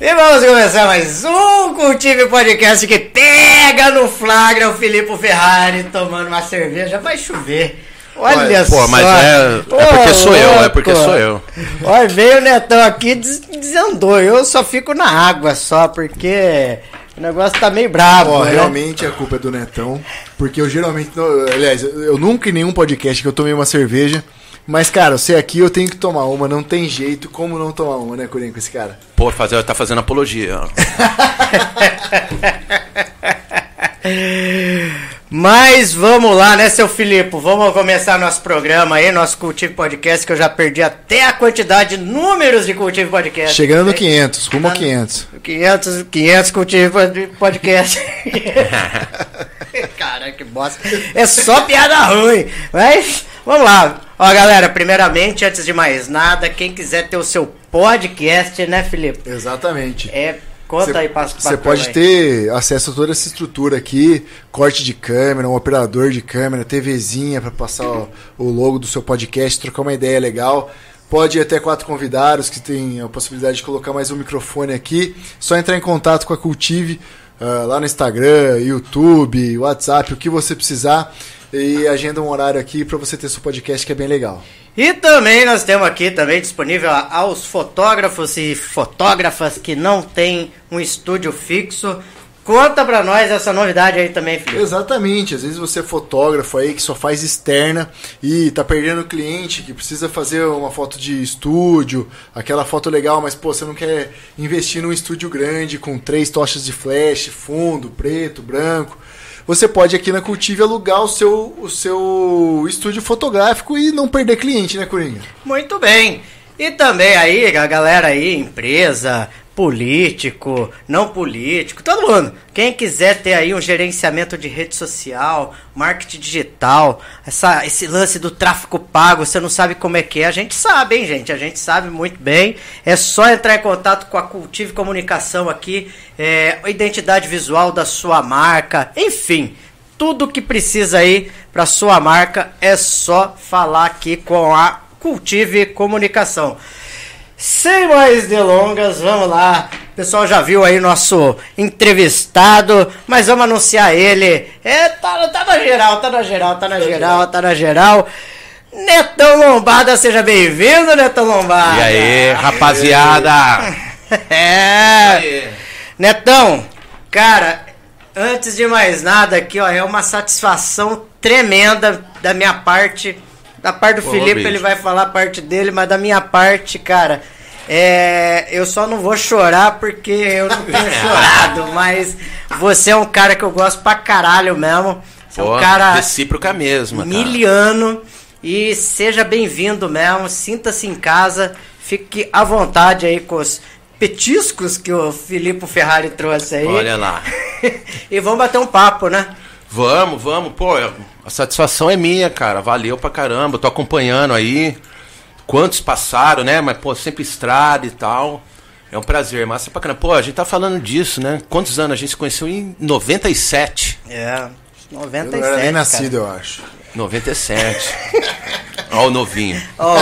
E vamos começar mais um Cultive Podcast que pega no flagra o Filipe Ferrari tomando uma cerveja. Vai chover. Olha Olha, só. pô, mas é- é porque sou eu, é porque sou eu. Olha, veio o Netão aqui e des- desandou. Eu só fico na água só, porque o negócio tá meio brabo. Ó, né? realmente a culpa é do Netão. Porque eu geralmente. aliás, eu nunca em nenhum podcast que eu tomei uma cerveja. Mas, cara, você aqui eu tenho que tomar uma, não tem jeito como não tomar uma, né, Corinho, com esse cara? Pô, fazer, tá fazendo apologia. ó. Mas vamos lá, né, seu Filipe? Vamos começar nosso programa aí, nosso Cultive Podcast, que eu já perdi até a quantidade de números de Cultive Podcast. Chegando no 500, rumo a 500. 500, 500 Cultive Pod- Podcast. Cara, que bosta. É só piada ruim. Mas, vamos lá. Ó, galera, primeiramente, antes de mais nada, quem quiser ter o seu podcast, né, Felipe? Exatamente. É, conta aí pra Você pode ter acesso a toda essa estrutura aqui, corte de câmera, um operador de câmera, TVzinha para passar o, o logo do seu podcast, trocar uma ideia legal. Pode ir até quatro convidados que tem a possibilidade de colocar mais um microfone aqui. Só entrar em contato com a Cultive ah, lá no Instagram, YouTube, WhatsApp, o que você precisar. E agenda um horário aqui para você ter seu podcast que é bem legal. E também nós temos aqui também disponível aos fotógrafos e fotógrafas que não tem um estúdio fixo. Conta pra nós essa novidade aí também, Felipe. Exatamente, às vezes você é fotógrafo aí que só faz externa e tá perdendo cliente que precisa fazer uma foto de estúdio, aquela foto legal, mas pô, você não quer investir num estúdio grande com três tochas de flash, fundo, preto, branco. Você pode aqui na Cultive alugar o seu, o seu estúdio fotográfico e não perder cliente, né, Coringa? Muito bem. E também aí, a galera aí, empresa, político, não político, todo mundo. Quem quiser ter aí um gerenciamento de rede social, marketing digital, essa, esse lance do tráfego pago, você não sabe como é que é, a gente sabe, hein, gente? A gente sabe muito bem. É só entrar em contato com a Cultive Comunicação aqui, é, a identidade visual da sua marca, enfim. Tudo que precisa aí para sua marca é só falar aqui com a Cultive Comunicação. Sem mais delongas, vamos lá. O pessoal já viu aí nosso entrevistado, mas vamos anunciar ele. É, tá, tá na geral, tá na geral, tá na geral, tá na geral. Netão Lombada, seja bem-vindo, Netão Lombada. E aí, rapaziada? É. Netão, cara, antes de mais nada aqui, ó, é uma satisfação tremenda da minha parte. Da parte do Pô, Felipe, bicho. ele vai falar a parte dele, mas da minha parte, cara, é, eu só não vou chorar porque eu não tenho chorado, mas você é um cara que eu gosto pra caralho mesmo. Você é Pô, um cara recíproca mesmo, cara. miliano e seja bem-vindo mesmo, sinta-se em casa, fique à vontade aí com os petiscos que o Filipe Ferrari trouxe aí. Olha lá. e vamos bater um papo, né? Vamos, vamos. Pô, a satisfação é minha, cara. Valeu pra caramba. Tô acompanhando aí. Quantos passaram, né? Mas, pô, sempre estrada e tal. É um prazer, massa pra caramba. Pô, a gente tá falando disso, né? Quantos anos? A gente se conheceu em 97. É, Eu 97. não era nem cara. nascido, eu acho. 97. Ó o novinho. Ó,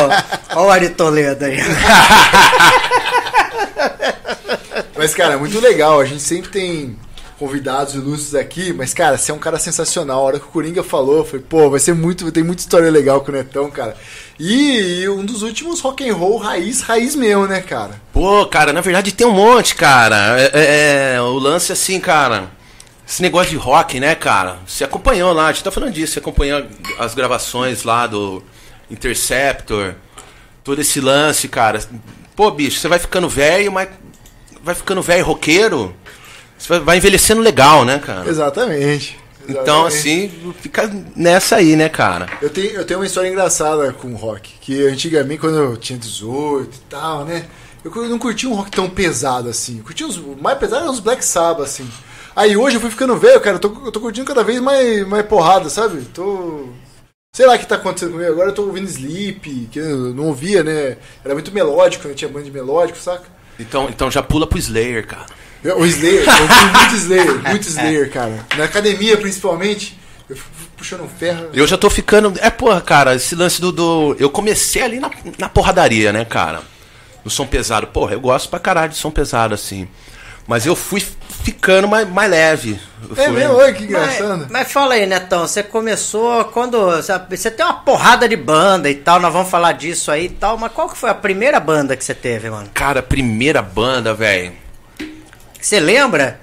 ó o Ari Toledo aí. Mas, cara, é muito legal. A gente sempre tem convidados ilustres aqui, mas, cara, você é um cara sensacional. A hora que o Coringa falou, falei, pô, vai ser muito. Tem muita história legal com o Netão, cara. E, e um dos últimos rock and roll raiz, raiz meu, né, cara? Pô, cara, na verdade tem um monte, cara. É, é, é, o lance assim, cara. Esse negócio de rock, né, cara? Você acompanhou lá, a gente tá falando disso, você acompanhou as gravações lá do Interceptor, todo esse lance, cara. Pô, bicho, você vai ficando velho, mas vai ficando velho roqueiro, você vai, envelhecendo legal, né, cara? Exatamente. Então, Exatamente. assim, fica nessa aí, né, cara? Eu tenho, eu tenho uma história engraçada com o rock. Que antigamente, quando eu tinha 18 e tal, né? Eu não curtia um rock tão pesado assim. Eu curtia os mais pesado eram os Black Sabbath, assim. Aí hoje eu fui ficando velho, cara. Eu tô, eu tô curtindo cada vez mais, mais porrada, sabe? Tô. Sei lá o que tá acontecendo comigo. Agora eu tô ouvindo Sleep, que eu não ouvia, né? Era muito melódico, eu tinha banda de melódico, saca? Então, então já pula pro Slayer, cara. Eu- O Slayer, eu ouvi muito Slayer, muito Slayer, cara. Na academia, principalmente, eu fico puxando um ferro. Eu já tô ficando. É, porra, cara, esse lance do. do- Eu comecei ali na, na porradaria, né, cara? no som pesado. Porra, eu gosto pra caralho de som pesado, assim. Mas eu fui ficando mais, mais leve. Eu É fui- mesmo? Olha que engraçado. Mas, mas fala aí, Netão, você começou quando. Você tem uma porrada de banda e tal, nós vamos falar disso aí e tal, mas qual que foi a primeira banda que você teve, mano? Cara, primeira banda, velho. Você lembra?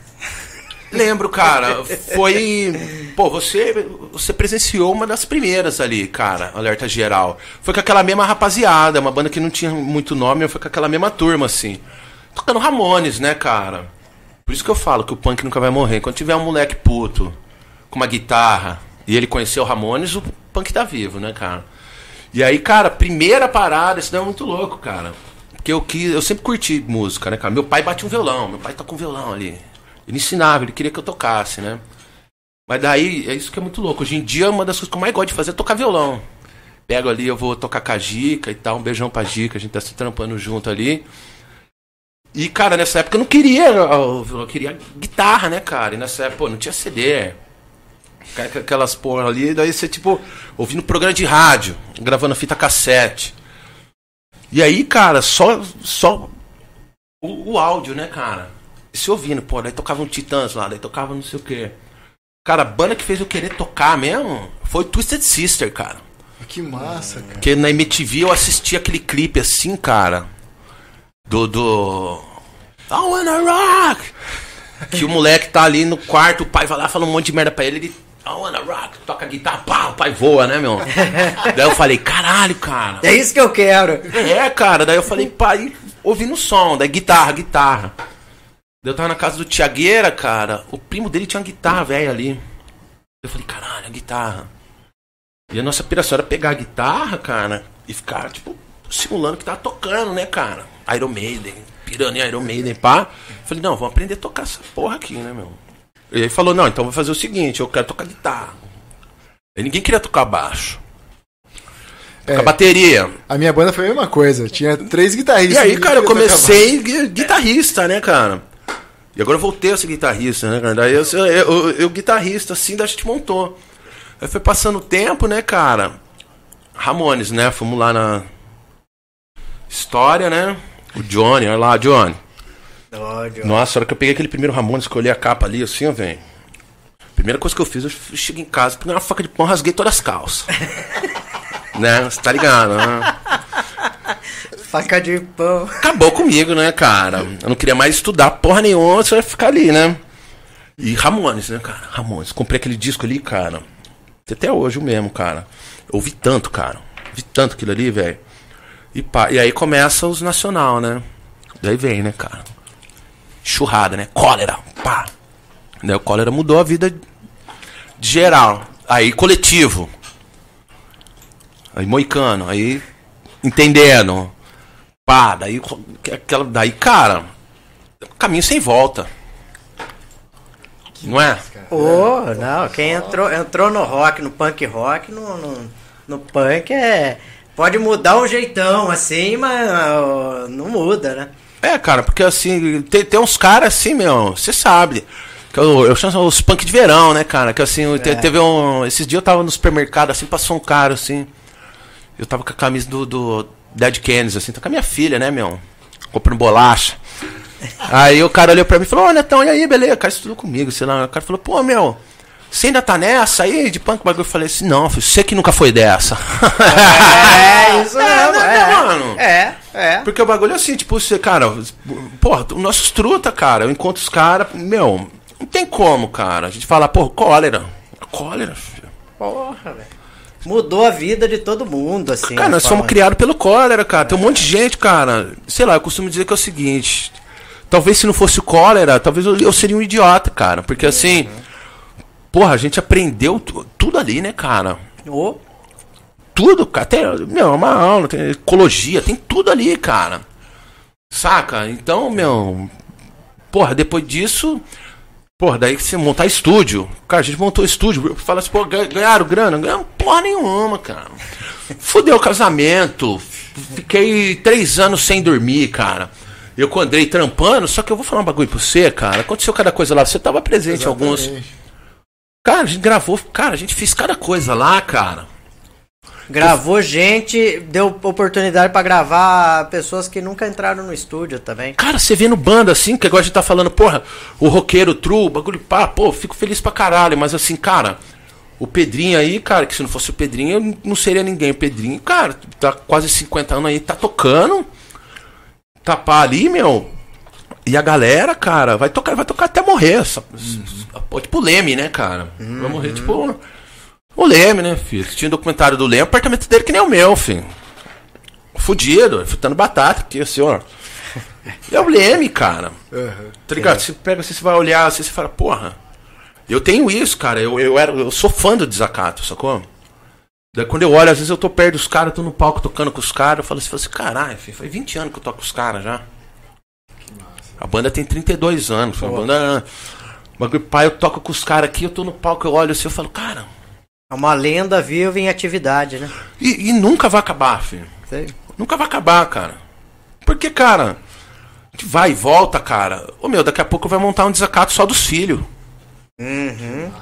Lembro, cara. Foi. Pô, você, você presenciou uma das primeiras ali, cara, Alerta Geral. Foi com aquela mesma rapaziada, uma banda que não tinha muito nome, foi com aquela mesma turma, assim. Tocando Ramones, né, cara? Por isso que eu falo que o punk nunca vai morrer. Quando tiver um moleque puto com uma guitarra e ele conheceu o Ramones, o punk tá vivo, né, cara? E aí, cara, primeira parada, isso daí é muito louco, cara. Porque eu, quis, eu sempre curti música, né, cara? Meu pai bate um violão, meu pai toca um violão ali. Ele ensinava, ele queria que eu tocasse, né? Mas daí, é isso que é muito louco. Hoje em dia, uma das coisas que eu mais gosto de fazer é tocar violão. Pego ali, eu vou tocar com a Gica e tal, um beijão pra Gica, a gente tá se trampando junto ali. E, cara, nessa época eu não queria, eu, eu queria guitarra, né, cara? E nessa época, pô, não tinha CD. Aquelas porra ali, daí você, tipo, ouvindo programa de rádio, gravando fita cassete. E aí, cara, só, só o, o áudio, né, cara? Se ouvindo, pô, daí tocava um Titãs lá, daí tocava não sei o quê. Cara, a banda que fez eu querer tocar mesmo foi Twisted Sister, cara. Que massa, cara. Porque na MTV eu assisti aquele clipe assim, cara. Do. do. I wanna rock! Que o moleque tá ali no quarto, o pai vai lá fala um monte de merda pra ele, ele. I wanna rock, toca guitarra, pá, o pai voa, né, meu? Daí eu falei, caralho, cara. É isso que eu quero. É, cara, daí eu falei, pai, ouvindo o som, daí guitarra, guitarra. Daí eu tava na casa do Tiagueira, cara, o primo dele tinha uma guitarra velha ali. Eu falei, caralho, a guitarra. E a nossa piração era pegar a guitarra, cara, e ficar, tipo, simulando que tava tocando, né, cara? Iron Maiden, pirando em Iron Maiden, pá. Falei, não, vamos aprender a tocar essa porra aqui, né, meu? E aí falou, não, então vou fazer o seguinte, eu quero tocar guitarra. Aí ninguém queria tocar baixo. Tocar É. bateria. A minha banda foi a mesma coisa. Tinha três guitarristas. E aí, cara, eu comecei gui- guitarrista, né, cara? E agora eu voltei a ser guitarrista, né, cara? Daí eu, eu, eu, eu guitarrista, assim, da gente montou. Aí foi passando o tempo, né, cara? Ramones, né? Fomos lá na história, né? O Johnny, olha lá, Johnny. Ódio. Nossa, a hora que eu peguei aquele primeiro Ramones, olhei a capa ali, assim, ó, velho. Primeira coisa que eu fiz, eu cheguei em casa, peguei uma faca de pão, rasguei todas as calças. né? Você tá ligado, né? Faca de pão. acabou comigo, né, cara? Eu não queria mais estudar porra nenhuma, só ia ficar ali, né? E Ramones, né, cara? Ramones. Comprei aquele disco ali, cara. Até hoje o mesmo, cara. Eu ouvi tanto, cara. Vi tanto aquilo ali, velho. E, pá, e aí começa os nacional, né? Daí vem, né, cara? Churrada, né? Cólera, pá. Daí o cólera mudou a vida geral. Aí coletivo. Aí moicano, aí entendendo. Pá, daí aquela daí, cara, caminho sem volta. Não é? Ô, não, quem entrou, entrou no rock, no punk rock, no, no, no punk é. Pode mudar o jeitão, assim, mas ó, não muda, né? É, cara, porque assim, tem, tem uns caras assim, meu, você sabe. Que eu, eu chamo os punk de verão, né, cara? Que assim, te- teve um. Esses dias eu tava no supermercado, assim, passou um cara, assim. Eu tava com a camisa do, do Dead Kennedys, assim, tá com a minha filha, né, meu? Comprando bolacha. Aí o cara olhou pra mim e falou, ô Netão, e aí, beleza? O cara estudou comigo, sei lá. O cara falou, pô, meu, você ainda tá nessa aí de punk bagulho? Eu falei assim, não, filho, você que nunca foi dessa. É, isso É, mesmo, né, é. mano? É, é. Porque o bagulho é assim, tipo, você, cara, porra, os nossos truta, cara, eu encontro os caras, meu, não tem como, cara. A gente fala, pô, cólera. Cólera, filho. Porra, velho. Mudou a vida de todo mundo, assim. Cara, nós forma- somos criados pelo cólera, cara. Tem um monte de gente, cara. Sei lá, eu costumo dizer que é o seguinte. Talvez se não fosse o cólera, talvez eu, eu seria um idiota, cara. Porque assim, porra, a gente aprendeu tu- tudo ali, né, cara? Ô, Tudo, cara. Tem, meu, é uma aula, tem ecologia, tem tudo ali, cara. Saca? Então, meu. Porra, depois disso. Porra, daí que você montar estúdio. Cara, a gente montou estúdio. Fala assim, pô, ganha- ganharam grana? Ganharam porra nenhuma, cara. Fudeu o casamento. Fiquei três anos sem dormir, cara. Eu com o Andrei trampando, só que eu vou falar um bagulho pra você, cara. Aconteceu cada coisa lá. Você tava presente em alguns. Cara, a gente gravou, cara, a gente fez cada coisa lá, cara. Gravou gente, deu oportunidade pra gravar pessoas que nunca entraram no estúdio também. Cara, você vê no banda assim, que agora a gente tá falando, porra, o roqueiro true, o bagulho pá, pô, fico feliz pra caralho, mas assim, cara, o Pedrinho aí, cara, que se não fosse o Pedrinho, eu não seria ninguém. O Pedrinho, cara, tá quase 50 anos aí, tá tocando. Tá pá ali, meu. E a galera, cara, vai tocar, vai tocar até morrer. Essa, pô, Tipo o Leme, né, cara? Vai morrer, tipo. O Leme, né, filho? Tinha um documentário do Leme, o apartamento dele que nem o meu, filho. Fudido, fritando batata aqui, assim, ó. É o Leme, cara. Tá ligado? Você pega, assim, você vai olhar assim, você fala, porra. Eu tenho isso, cara. Eu, eu, era, eu sou fã do desacato, sacou? Daí quando eu olho, às vezes eu tô perto dos caras, tô no palco tocando com os caras, eu falo assim, assim caralho, filho, faz 20 anos que eu toco com os caras já. A banda tem 32 anos. A banda. Bagulho, pai, eu toco com os caras aqui, eu tô no palco, eu olho assim, eu falo, cara. É uma lenda viva em atividade, né? E, e nunca vai acabar, filho. Sei. Nunca vai acabar, cara. Porque, cara, a gente vai e volta, cara. Ô meu, daqui a pouco vai montar um desacato só dos filhos.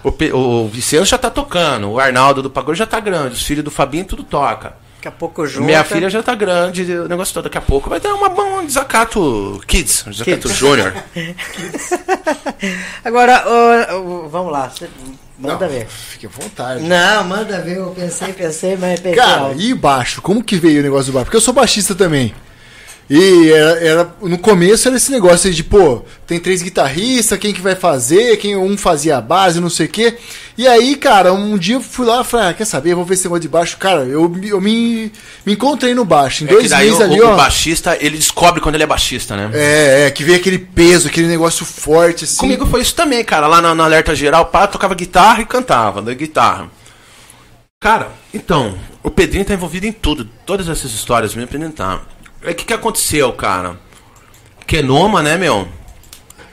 O, Pe- o Vicente já tá tocando, o Arnaldo do Pagode já tá grande, os filhos do Fabinho tudo toca. Daqui a pouco junto. Minha filha já tá grande, o negócio todo. Daqui a pouco vai ter uma, um desacato Kids, um desacato Kids. Júnior. Agora, vamos lá. Manda Não, ver. Fique à vontade. Não, manda ver. Eu pensei, pensei, mas pensei. Cara, alto. e baixo? Como que veio o negócio do baixo? Porque eu sou baixista também. E era, era- no começo era esse negócio de, pô, tem três guitarristas, quem que vai fazer, quem um fazia a base, não sei o quê. E aí, cara, um dia eu fui lá e falei, ah, quer saber, vou ver esse negócio de baixo. Cara, eu, me- eu me, me encontrei no baixo. Em É dois meses o, ali, o ó. baixista, ele descobre quando ele é baixista, né? É, é, que veio aquele peso, aquele negócio forte, assim. Comigo foi isso também, cara. Lá na, na Alerta Geral, pá, tocava guitarra e cantava, da guitarra. Cara, então, o Pedrinho tá envolvido em tudo. Todas essas histórias me apresentaram. Aí o que, que aconteceu, cara? Kenoma, né, meu?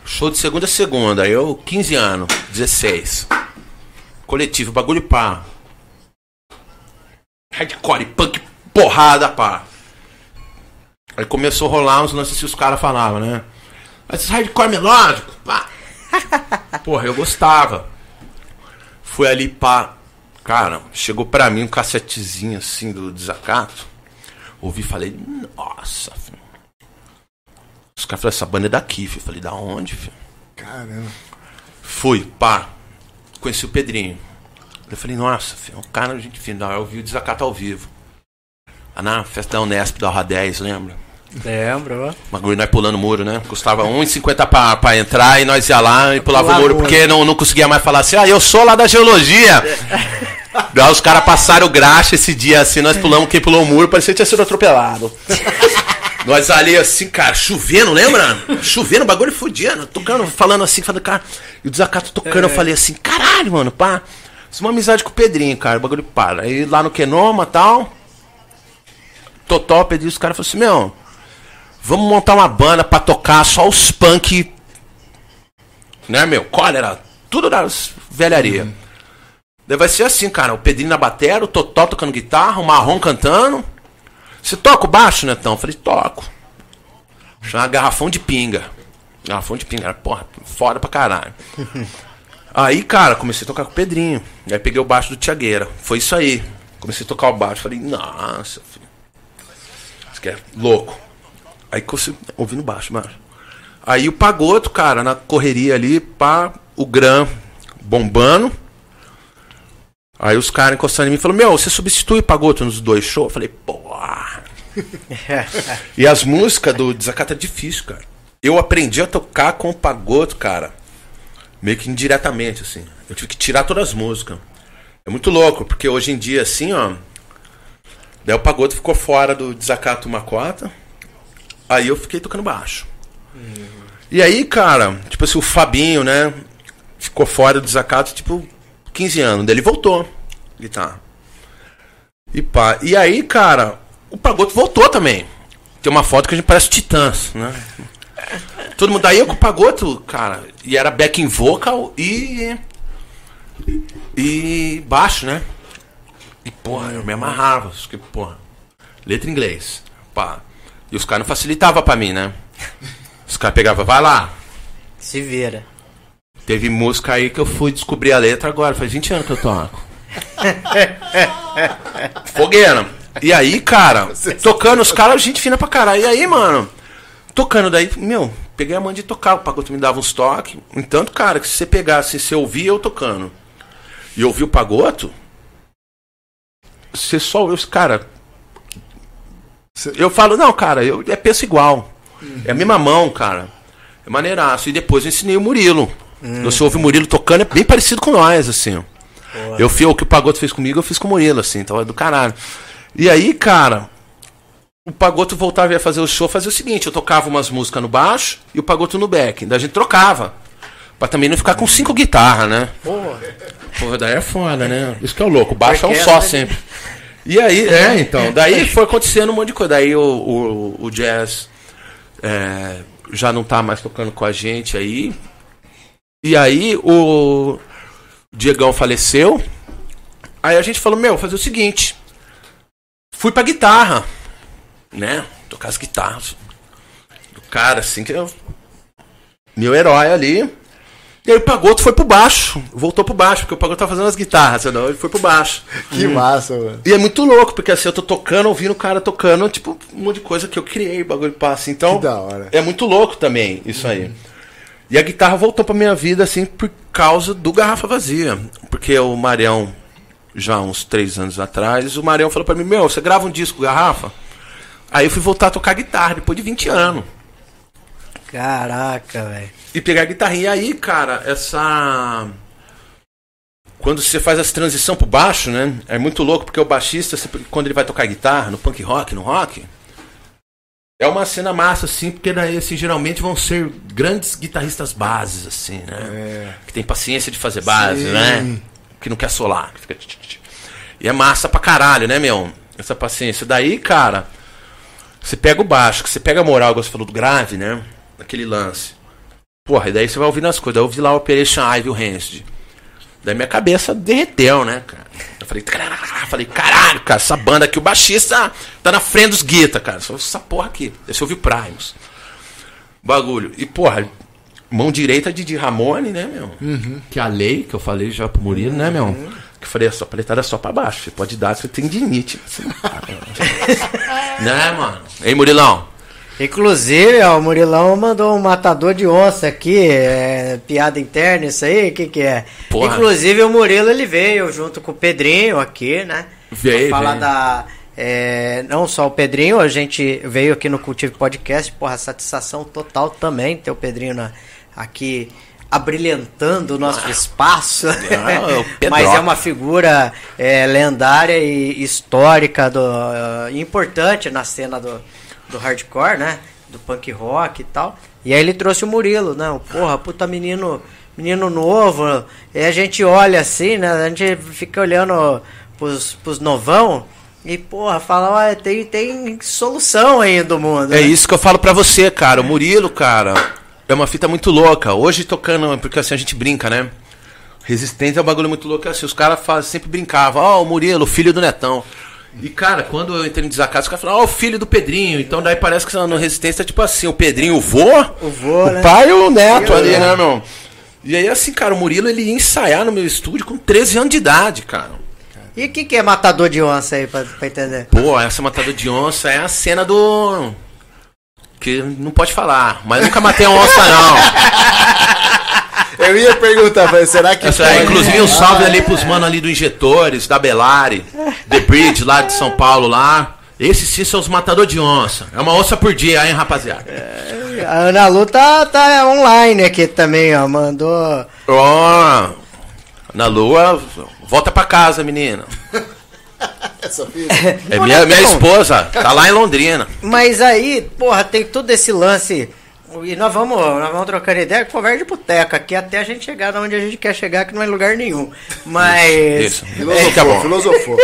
Show de segunda a segunda. Eu, 15 anos, 16. Coletivo, bagulho pá. Hardcore, punk, porrada, pá. Aí começou a rolar uns lances que os caras falavam, né? Mas esse hardcore melódico, pá. Porra, eu gostava. Fui ali, pá. Cara, chegou pra mim um cassetezinho assim do desacato. Ouvi e falei, nossa, filho. Os caras falaram, essa banda é daqui, filho. Eu falei, da onde, filho? Caramba. Fui, pá. Conheci o Pedrinho. Eu falei, nossa, filho, um cara, gente fina. Eu vi o desacato ao vivo. Lá na festa da Unesp da Orra 10, lembra? Lembro, ó. Bagulho, nós pulando muro, né? Custava 1,50 pra, pra entrar e nós ia lá e pulava o muro, muro. porque não, não conseguia mais falar assim, ah, eu sou lá da geologia. Daí os caras passaram graxa esse dia assim, nós pulamos, quem pulou o muro parecia que tinha sido atropelado. nós ali assim, cara, chovendo, lembra? Chovendo, bagulho fudendo, tocando, falando assim, falando, cara, e o desacato tocando, eu falei assim, caralho, mano, pá. Fiz uma amizade com o Pedrinho, cara, o bagulho para. Aí lá no Kenoma e tal. Totó, Pedrinho, os caras falaram assim, meu, Vamos montar uma banda pra tocar só os punk. Né, meu? Cólera. Tudo das velharia. Daí vai ser assim, cara. O Pedrinho na bateria, o Totó tocando guitarra, o Marrom cantando. Você toca o baixo, Netão? Eu falei, toco. Chama garrafão de pinga. Garrafão de pinga. Porra, foda pra caralho. Aí, cara, comecei a tocar com o Pedrinho. Aí peguei o baixo do Tiagueira. Foi isso aí. Comecei a tocar o baixo. Falei, nossa, filho. Isso que é louco. Aí consegui, ouvindo baixo, baixo. Aí o Pagoto, cara, na correria ali, pá, o Gran bombando. Aí os caras encostando em mim e falaram, meu, você substitui o Pagoto nos dois shows? Eu falei, porra. e as músicas do Desacato é difícil, cara. Eu aprendi a tocar com o Pagoto, cara, meio que indiretamente, assim. Eu tive que tirar todas as músicas. É muito louco, porque hoje em dia, assim, ó. Daí o Pagoto ficou fora do Desacato Macota. Aí eu fiquei tocando baixo. E aí, cara, tipo assim, o Fabinho, né? Ficou fora do desacato, tipo, 15 anos. Daí ele voltou. Guitarra. E pá. E aí, cara, o Pagoto voltou também. Tem uma foto que a gente parece titãs, né? Todo mundo daí eu com o Pagoto, cara. E era backing vocal e. E baixo, né? E, porra, eu me amarrava. Porque, porra, letra em inglês. Pá. E os caras não facilitavam pra mim, né? Os caras pegavam, vai lá. Se vira. Teve música aí que eu fui descobrir a letra agora, faz 20 anos que eu toco. Fogueira. E aí, cara, tocando os caras, gente fina pra caralho. E aí, mano, tocando daí, meu, peguei a mão de tocar, o Pagoto me dava uns toques. Entanto, cara, que se você pegasse, você ouvia eu tocando e ouvir o Pagoto, você só ouve, cara. Eu falo, não, cara, eu, é peso igual. É a mesma mão, cara. É maneiraço. E depois eu ensinei o Murilo. Você ouve o Murilo tocando, é bem parecido com nós, assim. Eu fiz o que o Pagoto fez comigo, eu fiz com o Murilo, assim, tava do caralho. E aí, cara, o Pagoto voltava e ia fazer o show, fazia o seguinte, eu tocava umas músicas no baixo e o Pagoto no back. Daí a gente trocava. Pra também não ficar com cinco guitarras, né? Porra. Porra, daí é foda, né? Isso que é o louco, o baixo é um só ela- sempre. E aí, é, então, daí foi acontecendo um monte de coisa. Daí o, o, o Jazz é, já não tá mais tocando com a gente aí. E aí o Diegão faleceu. Aí a gente falou, meu, fazer o seguinte. Fui pra guitarra, né? Tocar as guitarras. O cara, assim, que eu... Meu herói ali. E aí o Pagoto foi pro baixo. Voltou pro baixo, porque o Pagoto tá fazendo as guitarras, senão ele foi pro baixo. Que massa, mano. E é muito louco, porque assim, eu tô tocando, ouvindo o cara tocando, tipo, um monte de coisa que eu criei, o bagulho passa. Então, Que da hora. é muito louco também, isso aí. E a guitarra voltou pra minha vida, assim, por causa do Garrafa Vazia. Porque o Marião, já uns três anos atrás, o Marião falou pra mim, meu, você grava um disco Garrafa? Aí eu fui voltar a tocar guitarra, depois de 20 anos. Caraca, velho. E pegar a guitarrinha. E aí, cara, essa. Quando você faz essa transição pro baixo, né? É muito louco, porque o baixista, quando ele vai tocar guitarra, no punk rock, no rock, é uma cena massa, assim, porque daí, assim, geralmente vão ser grandes guitarristas bases, assim, né? Que tem paciência de fazer base, Sim. né? Que não quer solar. que fica. E é massa pra caralho, né, meu? Essa paciência. Daí, cara, você pega o baixo, que você pega a moral, igual você falou do grave, né? Aquele lance. Porra, e daí você vai ouvindo as coisas. Eu ouvi lá o Operation Ivy, o Rancid. Daí minha cabeça derreteu, né, cara? Eu falei, caralho, falei, caralho, cara, essa banda aqui, o baixista tá na frente dos guita, cara. Só essa porra aqui. Daí você ouviu Primus. Bagulho. E, porra, mão direita de Didi Ramone, né, meu? Que é a lei, que eu falei já pro Murilo, né, meu? Que eu falei, a sua paletada é só pra baixo. Você pode dar, você tem dinite. né, mano? Ei, Murilão. Inclusive, ó, o Murilão mandou um matador de onça aqui, é, piada interna, isso aí, o que que é? Porra. Inclusive, o Murilo, ele veio junto com o Pedrinho aqui, né? Veio, falar veio. da... é, não só o Pedrinho, a gente veio aqui no Cultivo Podcast, porra, satisfação total também ter o Pedrinho na- aqui abrilhantando o nosso espaço. Ah, Pedroca. Mas é uma figura é, lendária e histórica, do, eh, importante na cena do, do hardcore, né? Do punk rock e tal. E aí ele trouxe o Murilo, né? Porra, puta menino, menino novo. E a gente olha assim, né? A gente fica olhando pros, pros novão e, porra, fala, "Ué, tem, tem solução aí do mundo. É né?" isso que eu falo pra você, cara. O Murilo, cara, é uma fita muito louca. Hoje tocando, porque assim a gente brinca, né? Resistência é um bagulho muito louco. Assim, os caras sempre brincavam, ó, o Murilo, filho do Netão. E, cara, quando eu entrei no desacato, os caras falaram, ó, o filho do Pedrinho. Então daí parece que no Resistência é tipo assim, o Pedrinho, o vô, O vô, o né? pai e o neto E o ali, neto. né, meu? E aí, assim, cara, o Murilo, ele ia ensaiar no meu estúdio com 13 anos de idade, cara. E o que, que é matador de onça aí, pra, pra entender? Pô, essa matador de onça é a cena do. Que não pode falar, mas nunca matei uma onça, não. Eu ia perguntar, mas será que. Essa, é, pode? inclusive, um salve ali pros manos ali do Injetores, da Belari, The Bridge, lá de São Paulo, lá. Esses sim são os matadores de onça. É uma onça por dia, hein, rapaziada? A Ana Lu tá, tá online aqui também, ó. Mandou. Ó, na lua, volta pra casa, menina. É minha, minha Netão. esposa, tá lá em Londrina. Mas aí, porra, tem todo esse lance. E nós vamos, nós vamos trocando ideia, conversa de boteca aqui até a gente chegar onde a gente quer chegar, que não é lugar nenhum. Mas. Isso. Filosofou, Fica bom. filosofou.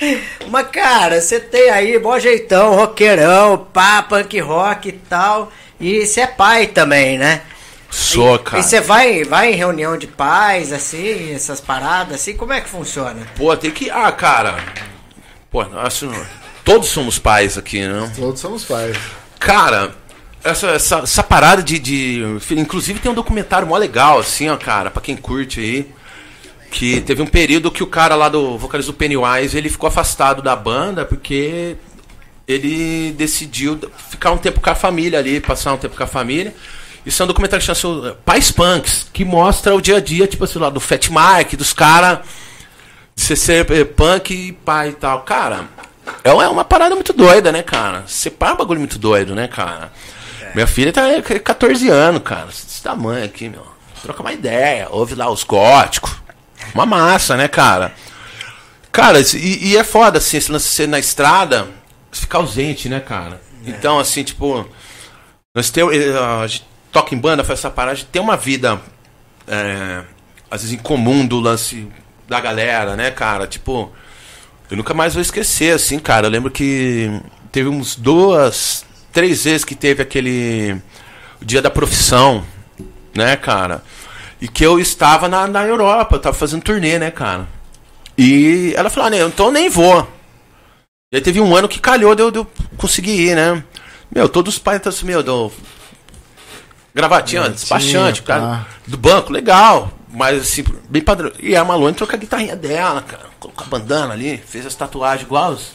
Mas, cara, você tem aí bom jeitão, roqueirão, pá, punk rock e tal. E você é pai também, né? Sou, E cara. você vai, vai em reunião de pais, assim, essas paradas, assim, como é que funciona? Pô, tem que. Ah, cara. Pô, acho. Todos somos pais aqui, né? Todos somos pais. Cara, essa, essa, essa parada de, de. Inclusive tem um documentário mó legal, assim, ó, cara, pra quem curte aí. que teve um período que o cara lá do vocalista do Pennywise, ele ficou afastado da banda porque ele decidiu ficar um tempo com a família ali, passar um tempo com a família. Isso é um documentário que chama Pais Punks, que mostra o dia a dia, tipo assim, lá do Fat Mike, dos caras você ser eh, punk e pai e tal. Cara, é uma, é uma parada muito doida, né, cara? Separa um bagulho muito doido, né, cara? Minha filha tá com 14 anos, cara. Esse tamanho aqui, meu. Troca uma ideia, ouve lá os góticos. Uma massa, né, cara? Cara, e, e é foda, assim, esse lance ser na estrada, ficar ausente, né, cara? Então, assim, tipo. Nós temos. A gente toca em banda, faz essa parada, a gente tem uma vida. É, às vezes em comum do lance da galera, né, cara? Tipo. Eu nunca mais vou esquecer, assim, cara. Eu lembro que teve uns duas, três vezes que teve aquele. Dia da profissão, né, cara? E que eu estava na, na Europa, eu tava fazendo turnê, né, cara? E ela falou, ah, né, então nem vou. E aí teve um ano que calhou de eu, de eu conseguir ir, né? Meu, todos os pais estão assim, meu, do. Gravatinha, despachante, cara. Do banco, legal. Mas assim, bem padrão. E a Malu entrou com a guitarrinha dela, cara. Colocou a bandana ali, fez as tatuagens igual as,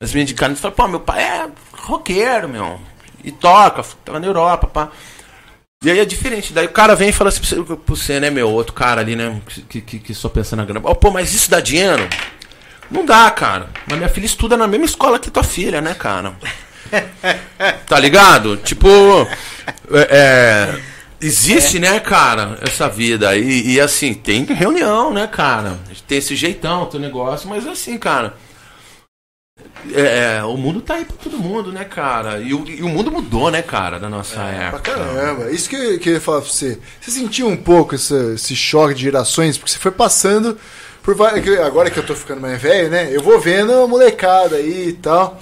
as minhas de carne. Falou, pô, meu pai é roqueiro, meu. E toca, tava na Europa, pá. E aí é diferente. Daí o cara vem e fala assim pra você, né, meu? Outro cara ali, né? Que, que, que só pensa na grana. Oh, pô, mas isso dá dinheiro? Não dá, cara. Mas minha filha estuda na mesma escola que tua filha, né, cara? tá ligado? Tipo. É, é, existe, é. né, cara, essa vida. E, e, assim, tem reunião, né, cara? Tem esse jeitão, teu negócio, mas assim, cara. É, é, o mundo tá aí pra todo mundo, né, cara? E o, e o mundo mudou, né, cara, da nossa é, época. Pra caramba. Isso que eu queria falar pra você. Você sentiu um pouco esse, esse choque de gerações? Porque você foi passando por Agora que eu tô ficando mais velho, né? Eu vou vendo a molecada aí e tal.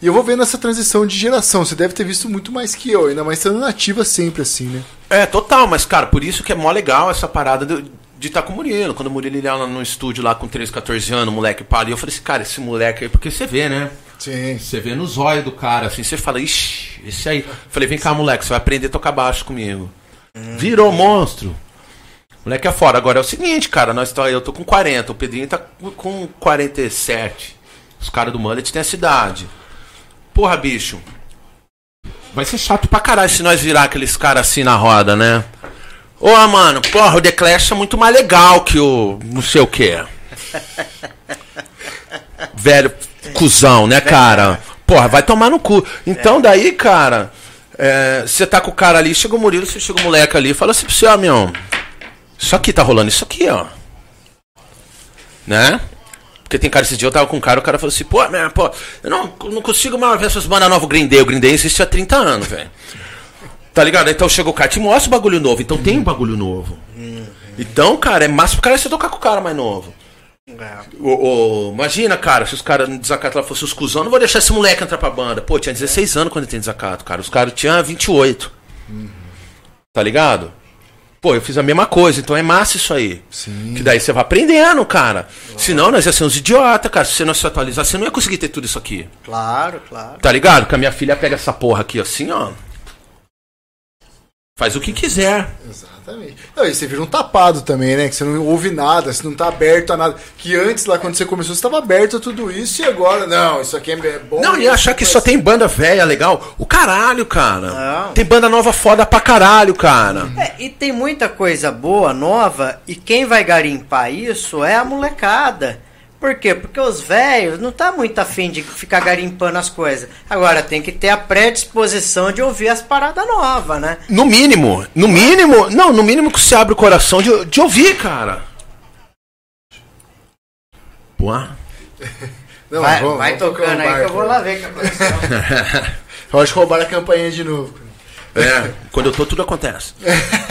E eu vou vendo essa transição de geração. Você deve ter visto muito mais que eu, ainda mais sendo nativa sempre assim, né? É, total, mas, cara, por isso que é mó legal essa parada de estar tá com o Murilo. Quando o Murilo ia lá no estúdio lá com 13, 14 anos, o moleque para eu falei assim, cara, esse moleque aí, porque você vê, né? Sim. Você vê nos olhos do cara, assim, você fala, ixi, esse aí. falei, vem cá, moleque, você vai aprender a tocar baixo comigo. Hum. Virou monstro. Moleque é fora. Agora é o seguinte, cara, nós tá, eu tô com 40, o Pedrinho tá com 47. Os caras do Mullet têm essa idade. Porra, bicho. Vai ser chato pra caralho se nós virar aqueles caras assim na roda, né? Ô, mano, porra, o The Clash é muito mais legal que o não sei o que. Velho cuzão, né, cara? Porra, vai tomar no cu. Então daí, cara, você é, tá com o cara ali, chega o Murilo, você chega o moleque ali, fala assim pro seu, meu, isso aqui tá rolando isso aqui, ó. Né? Porque tem cara, esse dia eu tava com um cara, o cara falou assim, pô, minha, pô, eu não, não consigo mais ver essas bandas novas Green Day. O Green Day existe há 30 anos, velho. Tá ligado? Então chegou o cara, te mostra o bagulho novo. Então tem um bagulho novo. Então, cara, é massa pro cara você tocar com o cara mais novo. É. O, o, imagina, cara, se os caras no desacato lá fossem os cuzão, não vou deixar esse moleque entrar pra banda. Pô, tinha 16 anos quando tem desacato, cara. Os caras tinham 28. Uhum. Tá ligado? Pô, eu fiz a mesma coisa, então é massa isso aí. Sim. Que daí você vai aprendendo, cara. Claro. Senão nós ia ser uns idiota, cara. Se você não se atualizar, você não ia conseguir ter tudo isso aqui. Claro, claro. Tá ligado? Que a minha filha pega essa porra aqui assim, ó. Faz o que quiser. Exatamente. Não, e você vira um tapado também, né? Que você não ouve nada, você não tá aberto a nada. Que antes, lá quando você começou, você estava aberto a tudo isso e agora, não, isso aqui é bom. Não, e achar que só tem banda velha legal. O caralho, cara. Não. Tem banda nova foda pra caralho, cara. É, e tem muita coisa boa, nova, e quem vai garimpar isso é a molecada. Por quê? Porque os velhos não tá muito afim de ficar garimpando as coisas. Agora tem que ter a predisposição de ouvir as paradas novas, né? No mínimo, no mínimo, não, no mínimo que você abre o coração de, de ouvir, cara. Pô. Não, vai, vamos, vai vamos tocando aí que eu vou lá ver que aconteceu. Pode roubar a campanha de novo. É, quando eu tô, tudo acontece.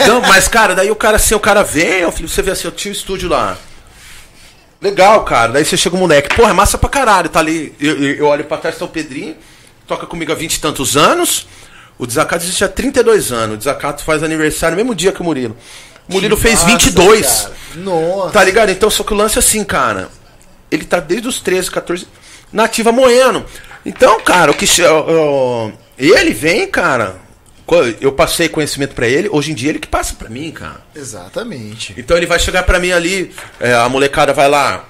Não, mas, cara, daí o cara assim, o cara vem, você vê assim, eu tinha o estúdio lá. Legal, cara. Daí você chega o moleque, porra, é massa pra caralho. Tá ali, eu, eu olho pra trás, tá o Pedrinho, toca comigo há 20 e tantos anos. O Desacato existe há 32 anos. O Desacato faz aniversário no mesmo dia que o Murilo. O Murilo que fez massa, 22. Cara. Nossa. Tá ligado? Então, só que o lance é assim, cara. Ele tá desde os 13, 14, nativa moendo. Então, cara, o que. ele vem, cara, eu passei conhecimento pra ele, hoje em dia ele que passa pra mim, cara. Exatamente. Então ele vai chegar pra mim ali, é, a molecada vai lá.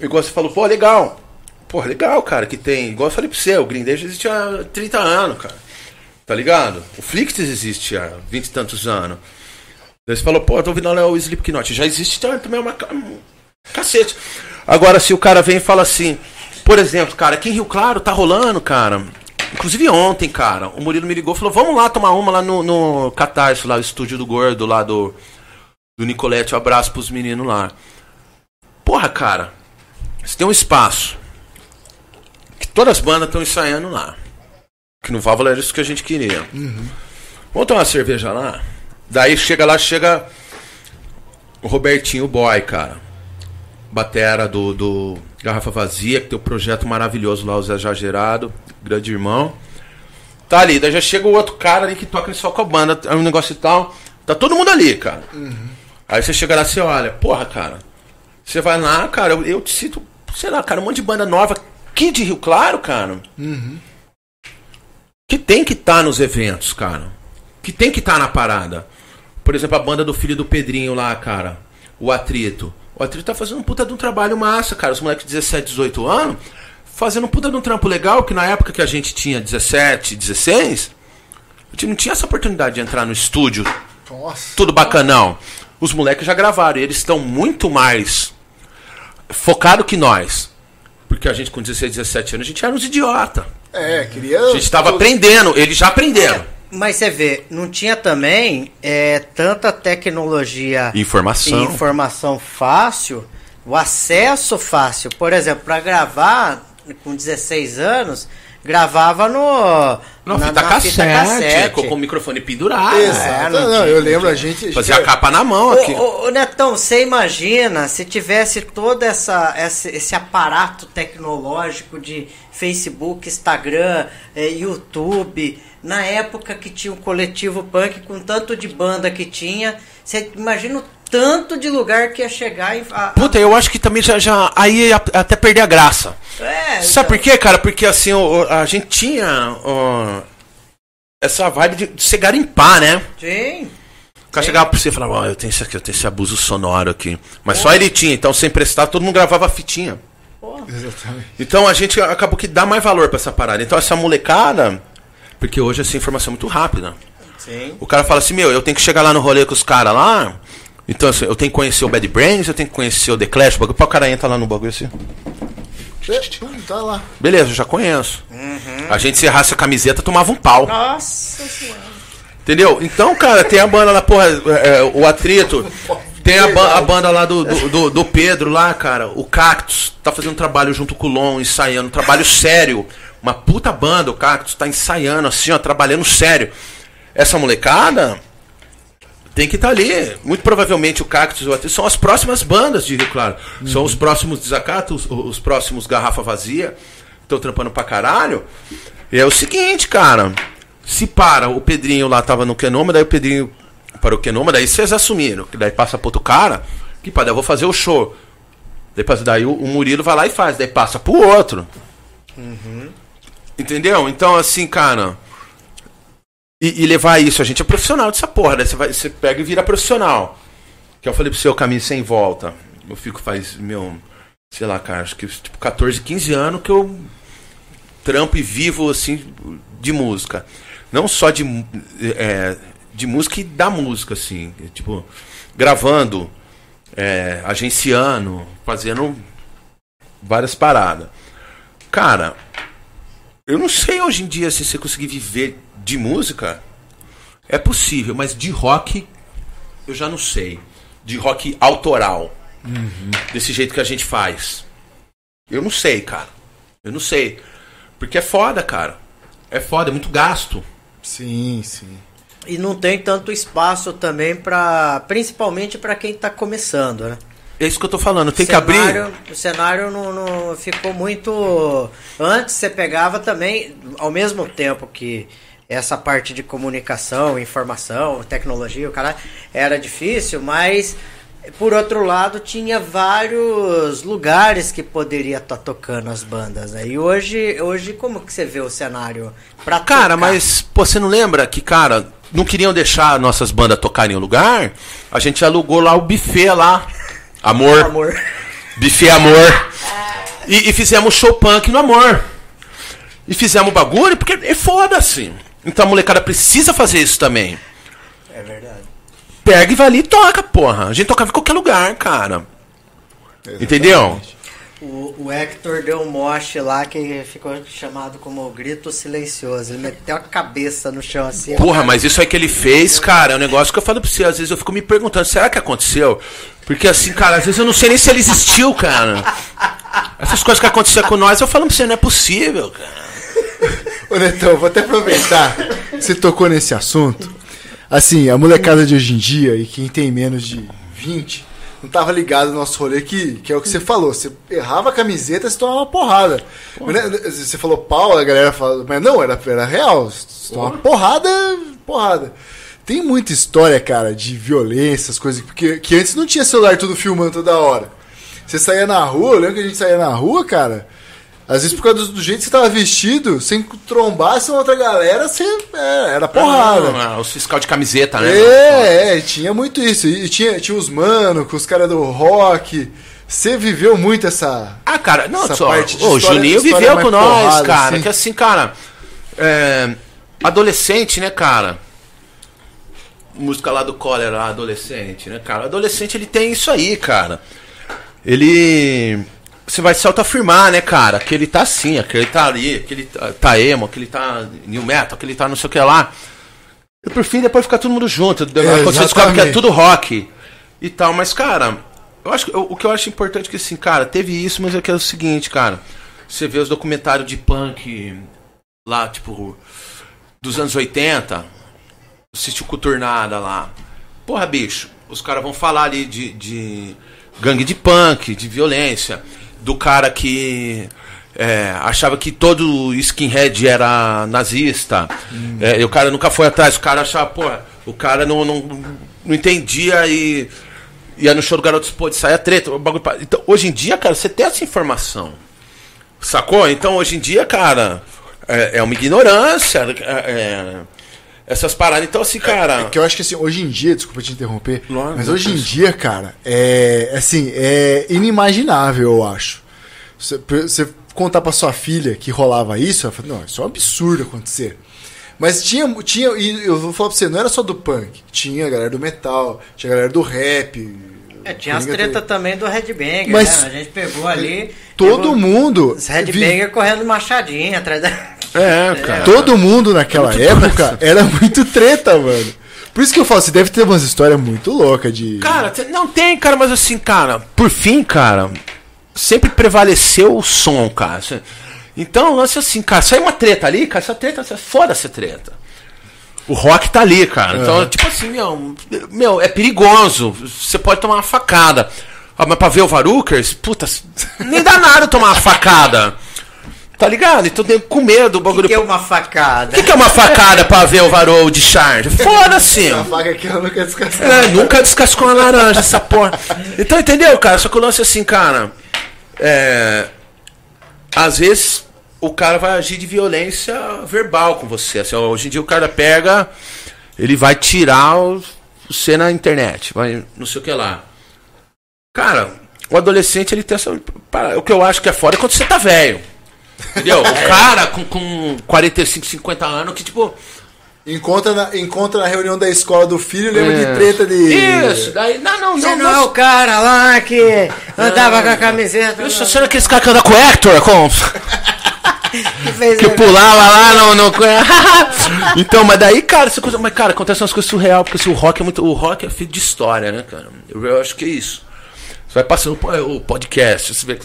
Igual você falou, pô, legal. Pô, legal, cara, que tem. Igual eu falei pra você, o Green Day já existe há 30 anos, cara. Tá ligado? O Flix existe há 20 e tantos anos. Daí você falou, pô, eu tô ouvindo o Slipknot. Já existe também uma. Cacete. Agora, se o cara vem e fala assim, por exemplo, cara, aqui em Rio Claro tá rolando, cara. Inclusive ontem, cara, o Murilo me ligou e falou: vamos lá tomar uma lá no, no Catarse, lá, o estúdio do Gordo, lá do, do Nicolete. Um abraço pros meninos lá. Porra, cara, você tem um espaço que todas as bandas estão ensaiando lá. Que no Válvula era isso que a gente queria. Uhum. Vamos tomar uma cerveja lá? Daí chega lá, chega o Robertinho Boy, cara. Batera do, do Garrafa Vazia, que tem um projeto maravilhoso lá, o Zé Jagerado, grande irmão. Tá ali, daí já chega o outro cara ali que toca só com a banda, é um negócio e tal. Tá todo mundo ali, cara. Aí você chega lá e você olha, porra, cara. Você vai lá, cara, eu, eu te cito, sei lá, cara, um monte de banda nova aqui de Rio Claro, cara. Que tem que estar nos eventos, cara. Que tem que estar na parada. Por exemplo, a banda do filho do Pedrinho lá, cara. O Atrito. O Atrito tá fazendo um puta de um trabalho massa, cara. Os moleques de 17, 18 anos. Fazendo um puta de um trampo legal, que na época que a gente tinha 17, 16, a gente não tinha essa oportunidade de entrar no estúdio Nossa. tudo bacanão. Os moleques já gravaram e eles estão muito mais focados que nós. Porque a gente com 16, 17 anos, a gente era uns idiota. É, queria. A gente estava aprendendo, eles já aprenderam. Mas você vê, não tinha também é, tanta tecnologia Informação. e informação fácil, o acesso fácil. Por exemplo, para gravar com 16 anos, gravava no Não, na- fita, na cassete, com, com o microfone pendurado. Exato. É, não não, tinha, eu lembro, a gente. Fazia a capa na mão aqui. Ô, ô, ô, Netão, você imagina se tivesse todo essa, essa- esse aparato tecnológico de Facebook, Instagram, eh, YouTube, na época que tinha o coletivo punk, com tanto de banda que tinha, você imagina o tanto de lugar que ia chegar e. a- a- Puta, eu acho que também já, já aí ia até perder a graça. É, Sabe então- por quê, cara? Porque assim, a gente tinha ó, essa vibe de de se garimpar, né? Sim. O cara chegava pra você e falava, ó, eu tenho aqui, eu tenho esse abuso sonoro aqui. Mas só ele tinha, então sem prestar, todo mundo gravava fitinha. Porra. Exatamente. Então a gente acabou que dá mais valor pra essa parada. Então essa molecada, porque hoje essa informação é muito rápida. Sim. O cara fala assim, meu, eu tenho que chegar lá no rolê com os caras lá. Então assim, eu tenho que conhecer o Bad Brains, eu tenho que conhecer o The Clash, o bagulho. Pô, o cara entra lá no bagulho assim. É, pum, tá lá. Beleza, eu já conheço. A gente se errasse a camiseta, tomava um pau. Nossa senhora. Entendeu? Então, cara, tem a banda lá, porra, é, é, o Atrito. Tem a, ba- a banda lá do, do, do- do Pedro lá, cara. O Cactus tá fazendo trabalho junto com o Lon, ensaiando. Um trabalho sério. Uma puta banda, o Cactus tá ensaiando assim, ó, trabalhando sério. Essa molecada tem que estar ali. Muito provavelmente o Cactus o são as próximas bandas de Rio Claro. São os próximos Desacatos, os, os próximos Garrafa Vazia. Estão trampando pra caralho. E é o seguinte, cara. Se para, o Pedrinho lá tava no Kenoma, daí o Pedrinho para o Kenoma, daí vocês assumiram. Que daí passa pro outro cara, que pá, daí eu vou fazer o show. Depois daí o, o Murilo vai lá e faz, daí passa pro outro. Entendeu? Então, assim, cara. E, e levar isso, a gente é profissional dessa porra, daí você, vai, você pega e vira profissional. Que eu falei pro seu caminho sem volta. Eu fico faz, meu, sei lá, cara, acho que tipo 14, 15 anos que eu trampo e vivo assim de música. Não só de, é, de música e da música, assim. Tipo, gravando, é, agenciando, fazendo várias paradas. Cara, eu não sei hoje em dia se você conseguir viver de música. É possível, mas de rock eu já não sei. De rock autoral. Desse jeito que a gente faz. Eu não sei, cara. Eu não sei. Porque é foda, cara. É foda, é muito gasto. Sim, sim. E não tem tanto espaço também para, principalmente para quem tá começando, né? É isso que eu tô falando. Tem que cenário, abrir. O cenário não, não ficou muito. Antes você pegava também, ao mesmo tempo que essa parte de comunicação, informação, tecnologia, o cara era difícil, mas Por outro lado, tinha vários lugares que poderia estar tocando as bandas, né? E hoje, hoje como que você vê o cenário pra Cara, tocar? mas pô, você não lembra que, cara, não queriam deixar nossas bandas tocarem em um lugar? A gente alugou lá o buffet lá. Amor. amor. Buffet Amor. E, e fizemos show punk no Amor. E fizemos bagulho porque é foda-se. Então a molecada precisa fazer isso também. É verdade. Pega e vai ali e toca, porra. A gente tocava em qualquer lugar, cara. Entendeu? O, o Hector deu um moche lá que ficou chamado como grito silencioso. Ele meteu a cabeça no chão assim. Porra, mas isso aí que ele fez, cara, é um negócio que eu falo pra você. Às vezes eu fico me perguntando, será que aconteceu? Porque assim, cara, às vezes eu não sei nem se ele existiu, cara. Essas coisas que aconteciam com nós, eu falo pra você, não é possível, cara. Ô Netão, vou até aproveitar você tocou nesse assunto. Assim, a molecada de hoje em dia e quem tem menos de 20 não tava ligado no nosso rolê que, que é o que você falou. Você errava a camiseta, você tomava uma porrada. Mas, né, Você falou pau, a galera fala, mas não, era, era real. Você tomava porrada, porrada. Tem muita história, cara, de violência, as coisas, porque que antes não tinha celular tudo filmando toda hora. Você saía na rua, eu lembro que a gente saía na rua, cara. Às vezes, por causa do, do jeito que você tava vestido, sem trombasse outra galera, você. é, era porrada. Ah, os fiscal de camiseta, né? É, é, tinha muito isso. E tinha, tinha os mano, com os caras do rock. Você viveu muito essa. Ah, cara, não, Essa só. parte de o história- Juninho viveu com nós, porrada, cara. assim. Que assim, cara. é, adolescente, né, cara? Música lá do Cólera, adolescente, né, cara? Adolescente ele tem isso aí, cara. Ele. Você vai se autoafirmar, né, cara? Que ele tá assim, que ele tá ali, que ele tá, tá emo, que ele tá new metal, que ele tá não sei o que lá. Eu prefiro depois ficar todo mundo junto. Quando você descobre que é tudo rock e tal, mas, cara, eu acho o, o que eu acho importante é que assim, cara, teve isso, mas é que é o seguinte, cara. Você vê os documentários de punk lá, tipo, dos anos 80, assiste o Cuturnada lá. Porra, bicho, os caras vão falar ali de, de gangue de punk, de violência, do cara que é, achava que todo skinhead era nazista, é, e o cara nunca foi atrás, o cara achava, porra, o cara não, não, não entendia e ia no show do Garotos Pô, de saia treta. o bagulho Então, hoje em dia, cara, você tem essa informação. Sacou? Então, hoje em dia, cara, é, é uma ignorância. é- é- essas paradas. Então, assim, cara. É que eu acho que assim, hoje em dia, desculpa te interromper, mas hoje em dia, cara, é assim, é inimaginável, eu acho. Você, você contar pra sua filha que rolava isso, ela fala, não, isso é um absurdo acontecer. Mas tinha, tinha, e eu vou falar pra você, não era só do punk, tinha a galera do metal, tinha a galera do rap. É, tinha as tretas também do Headbanger, Mas- né? A gente pegou ali. Todo pegou mundo. Os vi- Headbanger correndo machadinha atrás da. É, cara. Todo mundo naquela época era muito treta, mano. Por isso que eu falo, você deve ter umas histórias muito loucas de. Cara, não tem, cara, mas assim, cara, por fim, cara, sempre prevaleceu o som, cara. Então, lance assim, cara, sai uma treta ali, cara, essa treta, foda essa treta. O rock tá ali, cara. Então, tipo assim, meu, meu, é perigoso. Você pode tomar uma facada. Ah, mas pra ver o Varukers, puta, nem dá nada tomar uma facada. Tá ligado? Então tem com medo o O bagulho. que, que é uma facada? O que, que é uma facada pra ver o Varou de Charge? Foda-se! A faca que ela nunca descansou. É, nunca descascou uma laranja essa porra. Então, entendeu, cara? Só que o lance é assim, cara. É. Às vezes o cara vai agir de violência verbal com você. Assim, hoje em dia o cara pega, ele vai tirar você na internet, vai não sei o que lá. Cara, o adolescente ele tem essa. para- O que eu acho que é foda é quando você tá velho. Entendeu? O cara com, com 45, 50 anos que, tipo. Encontra na, encontra na reunião da escola do filho e lembra É. de treta de. Isso, daí. Não, não, Você não. não é não o cara lá que andava com a camiseta. Isso, será que esse cara que anda com o Hector? Com... que pulava lá no. no... então, mas daí, cara, essa coisa. Mas, cara, acontece umas coisas surreal, porque assim, o rock é muito. O rock é feito de história, né, cara? Eu, eu acho que é isso. Você vai passando o podcast, você vê que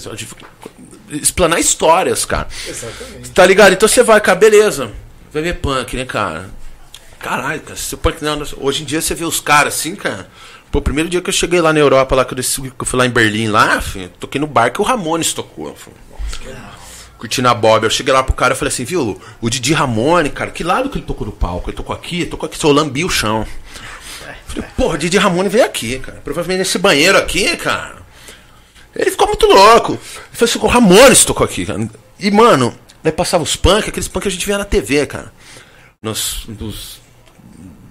explanar histórias, cara. Exatamente. Tá ligado? Então você vai, cara, beleza. Vai ver punk, né, cara? Caralho, cara, se punk não, não- hoje em dia você vê os caras assim, cara. Pô, o primeiro dia que eu cheguei lá na Europa, lá que eu, desci, que eu fui lá em Berlim, lá, filho, toquei no bar que o Ramones tocou. Falei, nossa, que Curtindo a Bob. Eu cheguei lá pro cara e falei assim, viu, o Didi Ramone, cara, que lado que ele tocou no palco? Ele tocou aqui, tocou aqui, só lambi o chão. Falei, porra, Didi Ramone veio aqui, cara. Provavelmente nesse banheiro aqui, cara. Ele ficou muito louco. Ele falou assim, o Ramones tocou aqui, cara. E, mano, daí passava os punk, aqueles punk que a gente via na TV, cara. Nos, nos,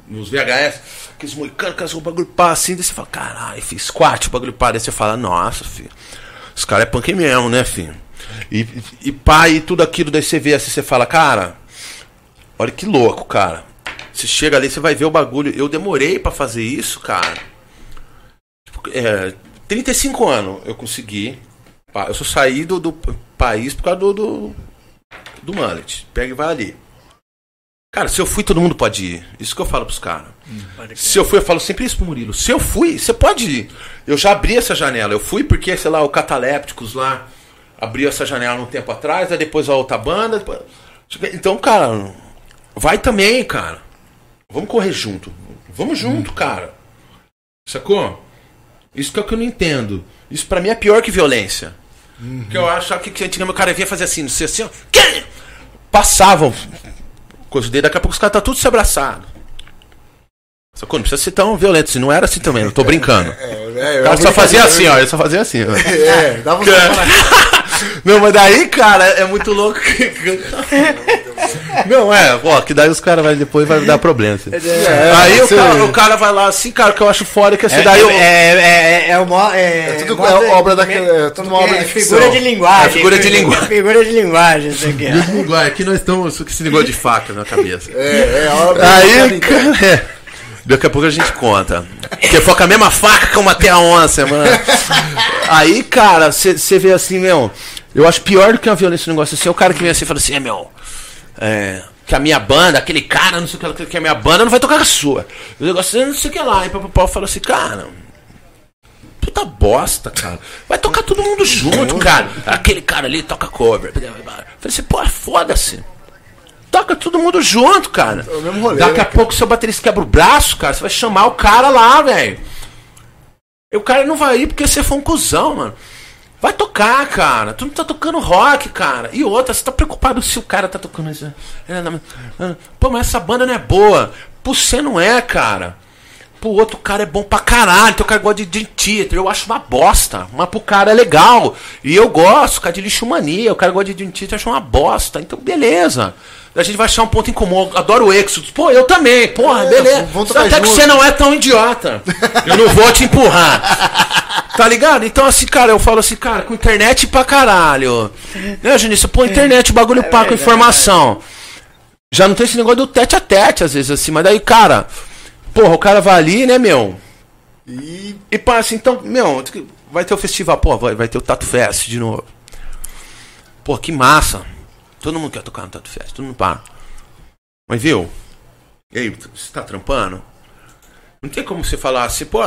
nos VHS, aqueles moicanos, aqueles bagulho pá assim, daí você fala, caralho, fiz squat, o bagulho pá, daí você fala, nossa, filho, os caras é punk mesmo, né, filho? E, e, pá, e tudo aquilo, daí você vê assim, você fala, cara, olha que louco, cara. Você chega ali, você vai ver o bagulho. Eu demorei pra fazer isso, cara. É, 35 anos eu consegui. Eu só saí do, do país por causa do, do, do mullet. Pega e vai ali. Cara, se eu fui, todo mundo pode ir. Isso que eu falo pros caras. Se eu fui, eu falo sempre isso pro Murilo. Se eu fui, você pode ir. Eu já abri essa janela. Eu fui porque, sei lá, o Catalépticos lá abriu essa janela um tempo atrás, aí depois a outra banda. depois- Então, cara, vai também, cara. Vamos correr junto. Vamos junto, cara. Sacou? Isso que é o que eu não entendo. Isso pra mim é pior que violência. Que eu acho que, que antigamente o cara vinha fazer assim, não sei assim, ó. "Que?" Passavam. Coisa dele, daqui a pouco os caras tá tudo se abraçado. Sacou? Não precisa ser tão violento, assim, não era assim também, eu tô brincando. É, O cara só fazia assim, ó. Ele só fazia assim, ó. É, dava um Não, mas daí, cara, é muito louco. Não, é, ó, que daí os caras vai depois vai dar problema. assim. aí o cara, o cara vai lá assim, cara, que eu acho fora é que assim, É, daí eu, é, é, é, é uma. É, É tudo- moda- é obra daquele- é tudo uma obra é de ficção. Figura de linguagem. É figura de linguagem. Figura de linguagem, isso aqui. ó. Igual, aqui nós estamos com esse negócio de faca na cabeça. É, é obra Aí, cara, é. Daqui a pouco a gente conta. Porque foi com a mesma faca que eu matei a onça, mano. Aí, cara, você vê assim, meu. Eu acho pior do que a violência no negócio assim. É o cara que vem assim e fala assim, é meu. É, que a minha banda, aquele cara, não sei o que, que a minha banda não vai tocar com a sua. O negócio é não sei o que lá. E o fala assim, cara. Puta bosta, cara. Vai tocar todo mundo junto, cara. Aquele cara ali toca cover. Falei assim, pô, foda-se. Toca todo mundo junto, cara. o mesmo rolê, Daqui né, a pouco seu baterista quebra o braço, cara. Você vai chamar o cara lá, velho. E o cara não vai ir porque você foi um cuzão, mano. Vai tocar, cara. Tu não tá tocando rock, cara. E outra, você tá preocupado se o cara tá tocando isso. Pô, mas essa banda não é boa. Pô, você não é, cara. Pro outro cara é bom pra caralho. Teu cara gosta de Dream Theater. Eu acho uma bosta. Mas pro cara é legal. E eu gosto, cara, de lixo mania. O cara gosta de Dream Theater, eu acho uma bosta. Então, beleza. A gente vai achar um ponto em comum. Eu adoro o Exodus. Pô, eu também. Porra, É, beleza. Até que junto. você não é tão idiota. Eu não vou te empurrar. Tá ligado? Então, assim, cara, eu falo assim, cara, com internet pra caralho. Né, Junício? Pô, internet, bagulho pá, com informação. Já não tem esse negócio do tete a tete, às vezes, assim. Mas daí, cara, porra, o cara vai ali, né, meu? E E passa, então, meu, vai ter o festival, pô, vai, vai ter o Tato Fest de novo. Pô, que massa. Todo mundo quer tocar no Tato Fest, todo mundo para. Mas viu? E aí, você tá trampando? Não tem como você falar assim, pô,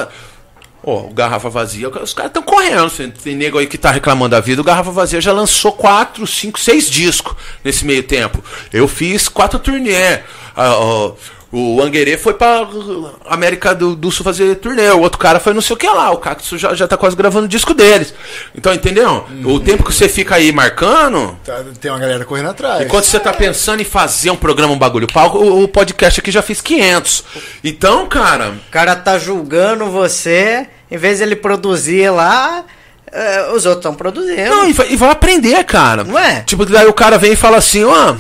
ó, o Garrafa Vazia, os caras estão correndo. Tem- nego aí que tá reclamando da vida. O Garrafa Vazia já lançou 4, 5, 6 discos nesse meio tempo. Eu fiz quatro turnê. Ah, ó, o Anguerê foi pra América do, do Sul fazer turnê. O outro cara foi não sei o que lá. O Cactus já, já tá quase gravando o disco deles. Então, entendeu? O tempo que você fica aí marcando. tá- tem uma galera correndo atrás. Enquanto você tá pensando em fazer um programa, um bagulho palco, o, o podcast aqui já fez 500. Então, cara, O cara tá julgando você, em vez de ele produzir lá, eh, os outros estão produzindo. Não, e vai, e vai aprender, cara. Não é? Tipo, daí o cara vem e fala assim, ó.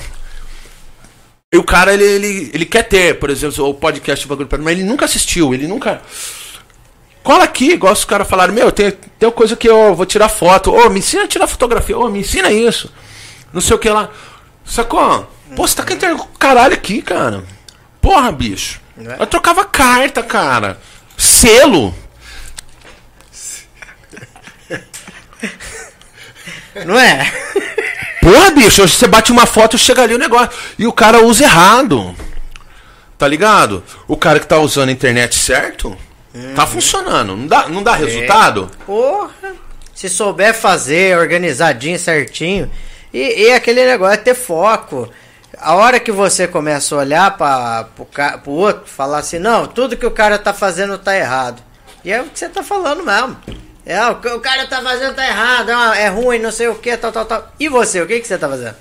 E o cara, ele, ele, ele quer ter, por exemplo, o podcast do bagulho pra mas ele nunca assistiu, ele nunca. Cola aqui, igual os caras falaram, meu, tem, tem coisa que eu vou tirar foto. Ô, me ensina a tirar fotografia, ô, me ensina isso. Não sei o que lá. Sacou? Pô, você tá com caralho aqui, cara. Porra, bicho. É? Eu trocava carta, cara. Selo. Não é? Porra, bicho, hoje você bate uma foto, chega ali o negócio. E o cara usa errado. Tá ligado? O cara que tá usando a internet certo, tá funcionando. Não dá, não dá resultado? Porra. Se souber fazer, organizadinho, certinho. E, e aquele negócio é ter foco. A hora que você começa a olhar para pro outro, falar assim, não, tudo que o cara tá fazendo tá errado. E é o que você tá falando mesmo. É, o o cara tá fazendo tá errado, é, ruim, não sei o que, tal, tal, tal. E você, o que, que você tá fazendo?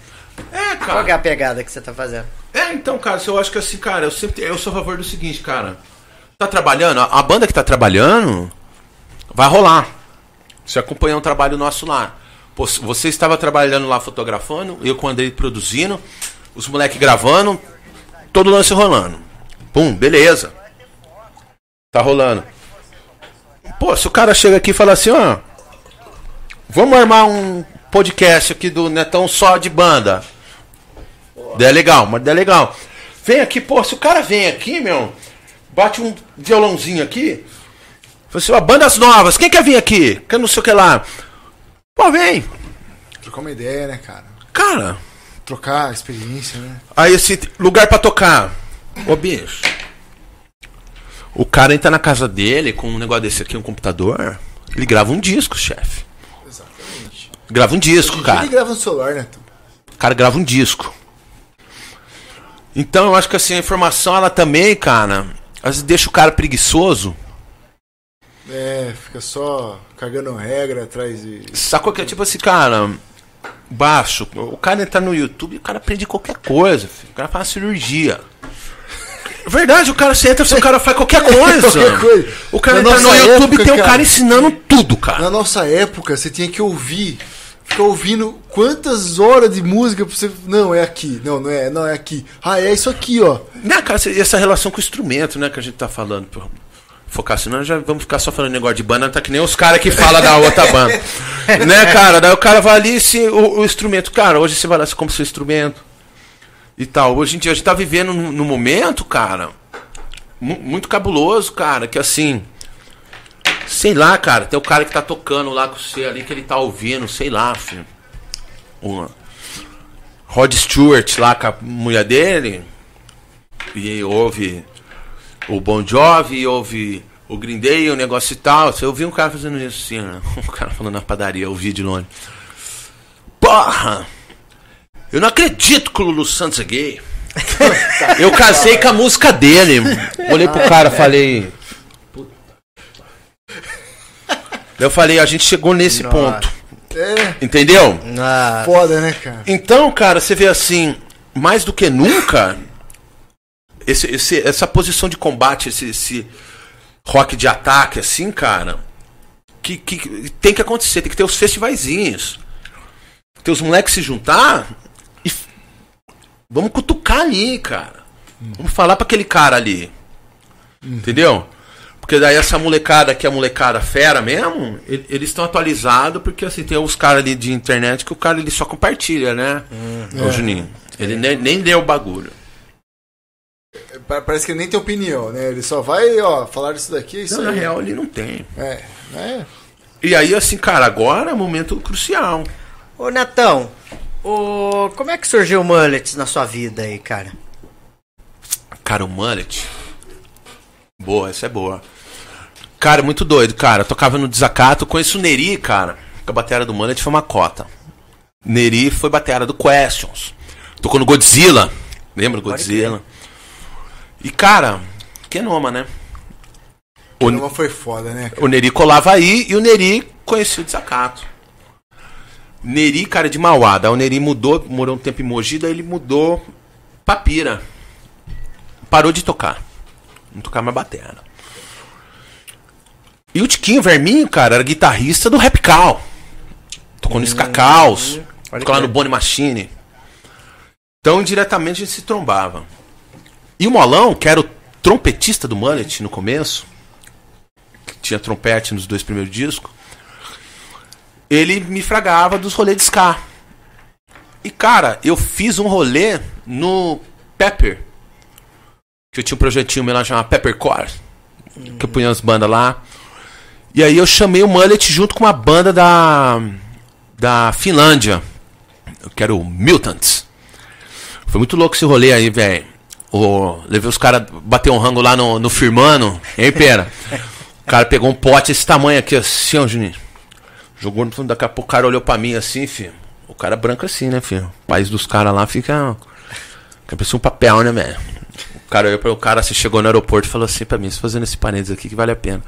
É, Qual que é cara. a pegada que você tá fazendo? É, então, cara, eu acho que assim, cara, eu sempre eu sou a favor do seguinte, cara. Tá trabalhando? A, a banda que tá trabalhando vai rolar. Você acompanhou um trabalho nosso lá. Pô, você estava trabalhando lá fotografando, eu com o Andrei produzindo, os moleques gravando, todo lance rolando. Pum, beleza. Tá rolando. Pô, se o cara chega aqui e fala assim, ó. Vamos armar um podcast aqui do Netão só de banda. Ideia legal, uma ideia legal. Vem aqui, pô, se o cara vem aqui, meu, bate um violãozinho aqui. Fala assim, ó, bandas novas, quem quer vir aqui? Quer não sei o que lá. Pô, vem. Trocar uma ideia, né, cara? Cara, Trocar experiência, né? aí esse lugar pra tocar. Ô, bicho. O cara entra na casa dele com um negócio desse aqui, um computador. Ele grava um disco, chefe. Exatamente. Grava um disco, cara. Ele grava no celular, né? O cara grava um disco. Então eu acho que assim, a informação, ela também, cara, às vezes deixa o cara preguiçoso. É, fica só cagando regra atrás de. Sacou que é tipo assim, cara, baixo. O cara entra no YouTube e o cara aprende qualquer coisa. Filho. O cara faz cirurgia. Verdade, o cara você entra, o cara faz qualquer coisa. Qualquer coisa. O cara entra no nossa YouTube época, tem um cara. cara ensinando tudo, cara. Na nossa época, você tinha que ouvir. Ficar ouvindo quantas horas de música pra você. Não, é aqui. Não, não é, não é aqui. Ah, é isso aqui, ó. Né, cara, essa- essa relação com o instrumento, né, que a gente tá falando. Pô, Focar, senão já vamos ficar só falando negócio de banda, tá que nem os caras que falam da outra banda. né, cara? Daí o cara vai ali, se, o, o instrumento. Cara, hoje você vai lá, você compra seu instrumento e tal. Hoje em dia a gente tá vivendo num, num momento, cara, mu- muito cabuloso, cara, que assim. Sei lá, cara, tem o cara que tá tocando lá com você ali, que ele tá ouvindo, sei lá, filho. O Rod Stewart lá com a mulher dele e ouve o Bon Jovi, ouve o Green Day, o negócio e tal. Eu vi um cara fazendo isso assim, né? Um cara falando na padaria, eu vi de longe. Porra! Eu não acredito que o Lulu Santos é gay. eu casei com a música dele. Olhei pro cara falei. Eu falei, a gente chegou nesse Nossa. ponto. É, Entendeu? Ah, foda, né, cara? Então, cara, você vê assim, mais do que nunca, esse, esse- essa posição de combate, esse, esse rock de ataque, assim, cara, que, que tem que acontecer, tem que ter os festivaizinhos. Ter os moleques se juntar vamos cutucar ali, cara. Vamos falar pra aquele cara ali. Entendeu? Porque daí essa molecada que é a molecada fera mesmo, eles estão atualizados, porque assim, tem os caras ali de internet que o cara ele só compartilha, né? Ô, Juninho. Ele nem, nem deu o bagulho. Pa- Parece que ele nem tem opinião, né? Ele só vai, ó, falar isso daqui, é isso Não, na aí. real, ele não tem. É, é. E aí, assim, cara, agora é momento crucial. Ô, Netão, o... como é que surgiu o Mullets na sua vida aí, cara? Cara, o mullet. Boa, essa é boa. Cara, muito doido, cara. Eu tocava no desacato. Conheço o Neri, cara. Que a bateria do mullet foi uma cota. Neri foi bateria do Questions. Tocou no Godzilla. Lembra do Godzilla? E, cara, Kenoma, né? O, Não foi foda, né? cara? o Neri colava aí e o Neri conhecia o desacato. Neri, cara, de Mauá. Daí o Neri mudou, morou um tempo em Mogi, daí ele mudou pra Pira. Parou de tocar. Não tocava mais batera. E o Tiquinho Verminho, cara, era guitarrista do Rap Cal. Tocou no Ska Caos. pode Tocou lá crer. no Bonnie Machine. Então, indiretamente, a gente se trombava. E o Molão, que era o trompetista do Mullet no começo, que tinha trompete nos dois primeiros discos, ele me fragava dos rolês de ska. E, cara, eu fiz um rolê no Pepper. Que eu tinha um projetinho meu lá chamado Peppercore. Que eu punha as bandas lá. E aí eu chamei o Mullet junto com uma banda da. Da Finlândia. Que era o Mutants. Foi muito louco esse rolê aí, velho. Levei os caras bater um rango lá no, no Firmano. Hein, pera? O cara pegou um pote esse tamanho aqui, assim, ó, Juninho. Jogou no fundo, daqui a pouco o cara olhou pra mim assim, filho. O cara é branco assim, né, filho? O país dos caras lá fica. Fica parecendo um papel, né, velho? O cara olhou para o cara, assim, chegou no aeroporto e falou assim pra mim, você fazendo esse parênteses aqui que vale a pena.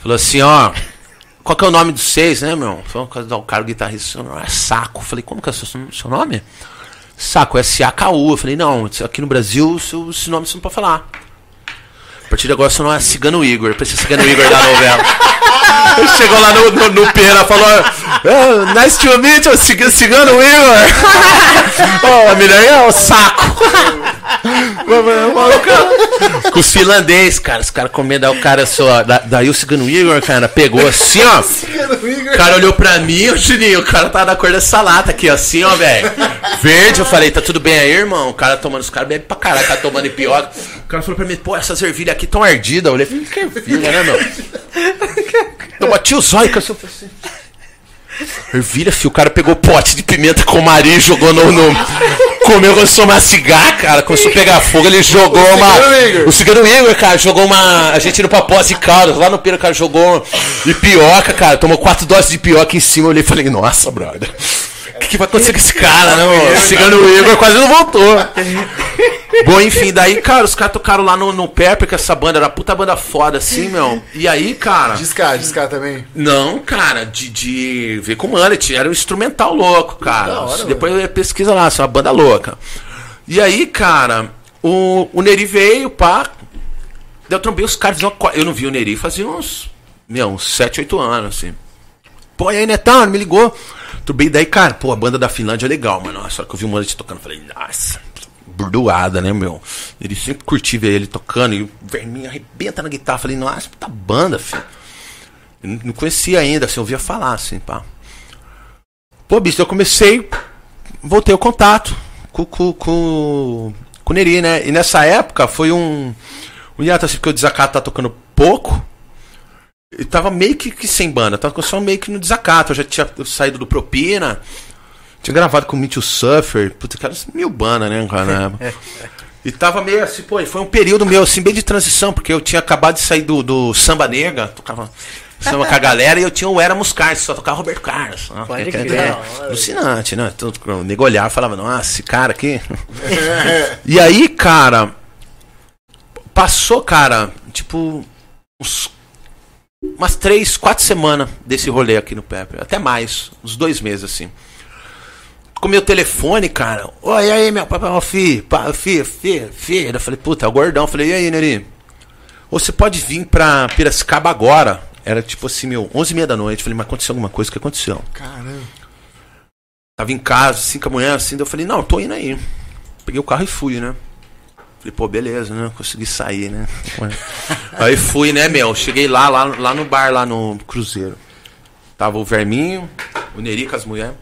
Falou assim, ó. Qual que é o nome dos seis, né, meu? Falou, o cara, o guitarrista, nome é Saco. Eu Falei, como que é o seu, seu nome? Saco, S-A-K-U. Eu falei, não, aqui no Brasil, seu, esse nome você não pode falar. Partir de agora, seu nome é Cigano Igor. Pra ser Cigano Igor da novela. Chegou lá no, no, no Pera, falou: oh, Nice to meet you, Cig- Cigano Igor. oh, a mulher é o saco. Com os finlandês, cara, os caras comendo, aí o cara só. da- Daí o Cigano Igor, cara, pegou assim, ó. O cara olhou pra mim, ô Juninho, o cara tava da cor dessa lata aqui, ó, assim, ó, velho. Verde, eu falei, tá tudo bem aí, irmão? O cara tomando, os caras bebem pra caralho, tá tomando ipioca. O cara falou pra mim, pô, essas ervilhas aqui tão ardidas. Eu olhei, falei, que ervilha, né, meu? Eu bati o zóio, eu falei assim. Ervilha, filho, o cara pegou pote de pimenta com maria e jogou no. no comeu, começou a mastigar, cara. Começou a pegar fogo, ele jogou uma. Cigano Igor. O cigano Igor, cara, jogou uma. A gente indo pra Posse de Caldas, lá no Pira, cara, jogou de pioca, cara. Tomou quatro doses de pioca em cima. Eu olhei e falei, nossa, brother. O que, que vai acontecer com esse cara, né, mano? O cigano Igor quase não voltou. Bom, enfim, daí, cara, os caras tocaram lá no, no Pepper, que essa banda era puta banda foda, assim, meu. E aí, cara. Discar, discar também. Não, cara, de, de ver com mullet, era um instrumental louco, cara. Da hora, Depois eu pesquisa lá, isso é uma banda louca. E aí, cara, o, o Neri veio, pá. daí Eu trombei os caras, eu não vi o Neri fazia uns, meu, uns 7, 8 anos, assim. Pô, e aí, Netão, me ligou. Trombei, daí, cara, pô, a banda da Finlândia é legal, mano. Hora que eu vi o mullet tocando, falei, nossa, burdoada, né, meu? Ele sempre curti ver ele tocando e o verminho arrebenta na guitarra. Falei, nossa, puta banda, filho. Eu não- conhecia ainda, assim, ouvia falar, assim, pá. Pô, bicho, eu comecei, voltei o contato com, com, com, com o Neri, né? E nessa época foi um. Um hiato, assim, porque o Desacato tá tocando pouco. E tava meio que, que sem banda, tava só meio que no Desacato. Eu já tinha saído do Propina. Tinha gravado com o You Suffer. Puta, cara, mil banda, né, cara? E tava meio assim, pô, foi um período meu, assim, bem de transição, porque eu tinha acabado de sair do, do Samba Nega, tocava samba com a galera, e eu tinha o Éramos Carlos, só tocava Roberto Carlos. né? Pode Que- que- crer. é alucinante, né? Tudo, o nego olhava e falava, nossa, esse cara aqui. e aí, cara, passou, cara, tipo, uns, umas três, quatro semanas desse rolê aqui no Pepe, até mais, uns dois meses, assim com meu telefone, cara. Oi, e aí, meu papai, ó, fi, pá, fi, fi, fi. Eu falei, puta, é o gordão. Eu falei, e aí, Neri? Você pode vir pra Piracicaba agora? Era tipo assim, meu, 11 e meia da noite. Eu falei, mas aconteceu alguma coisa? O que aconteceu? Caramba. Tava em casa, 5 da manhã, assim. daí Eu falei, não, tô indo aí. Peguei o carro e fui, né? Falei, pô, beleza, né? Consegui sair, né? aí fui, né, meu? Cheguei lá, lá, lá no bar, lá no Cruzeiro. Tava o Verminho, o Neri com as mulheres.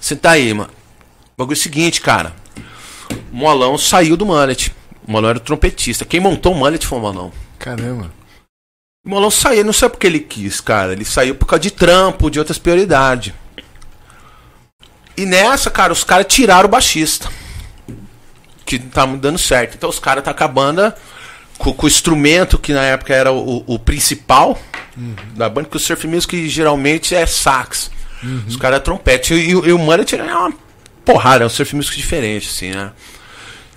Senta aí, mano. O bagulho é o seguinte, cara. O Molão saiu do Mullet. O Molão era o trompetista. Quem montou o Mullet foi o Molão. Caramba. O Molão saiu, não sei porque ele quis, cara. Ele saiu por causa de trampo, de outras prioridades. E nessa, cara, os caras tiraram o baixista. Que não tá dando certo. Então os caras tá com a banda com, com o instrumento que na época era o, o principal da banda, que o surf music geralmente é sax. Os caras é trompete. E, e o Mullet é uma porrada, é um surf music diferente, assim, né?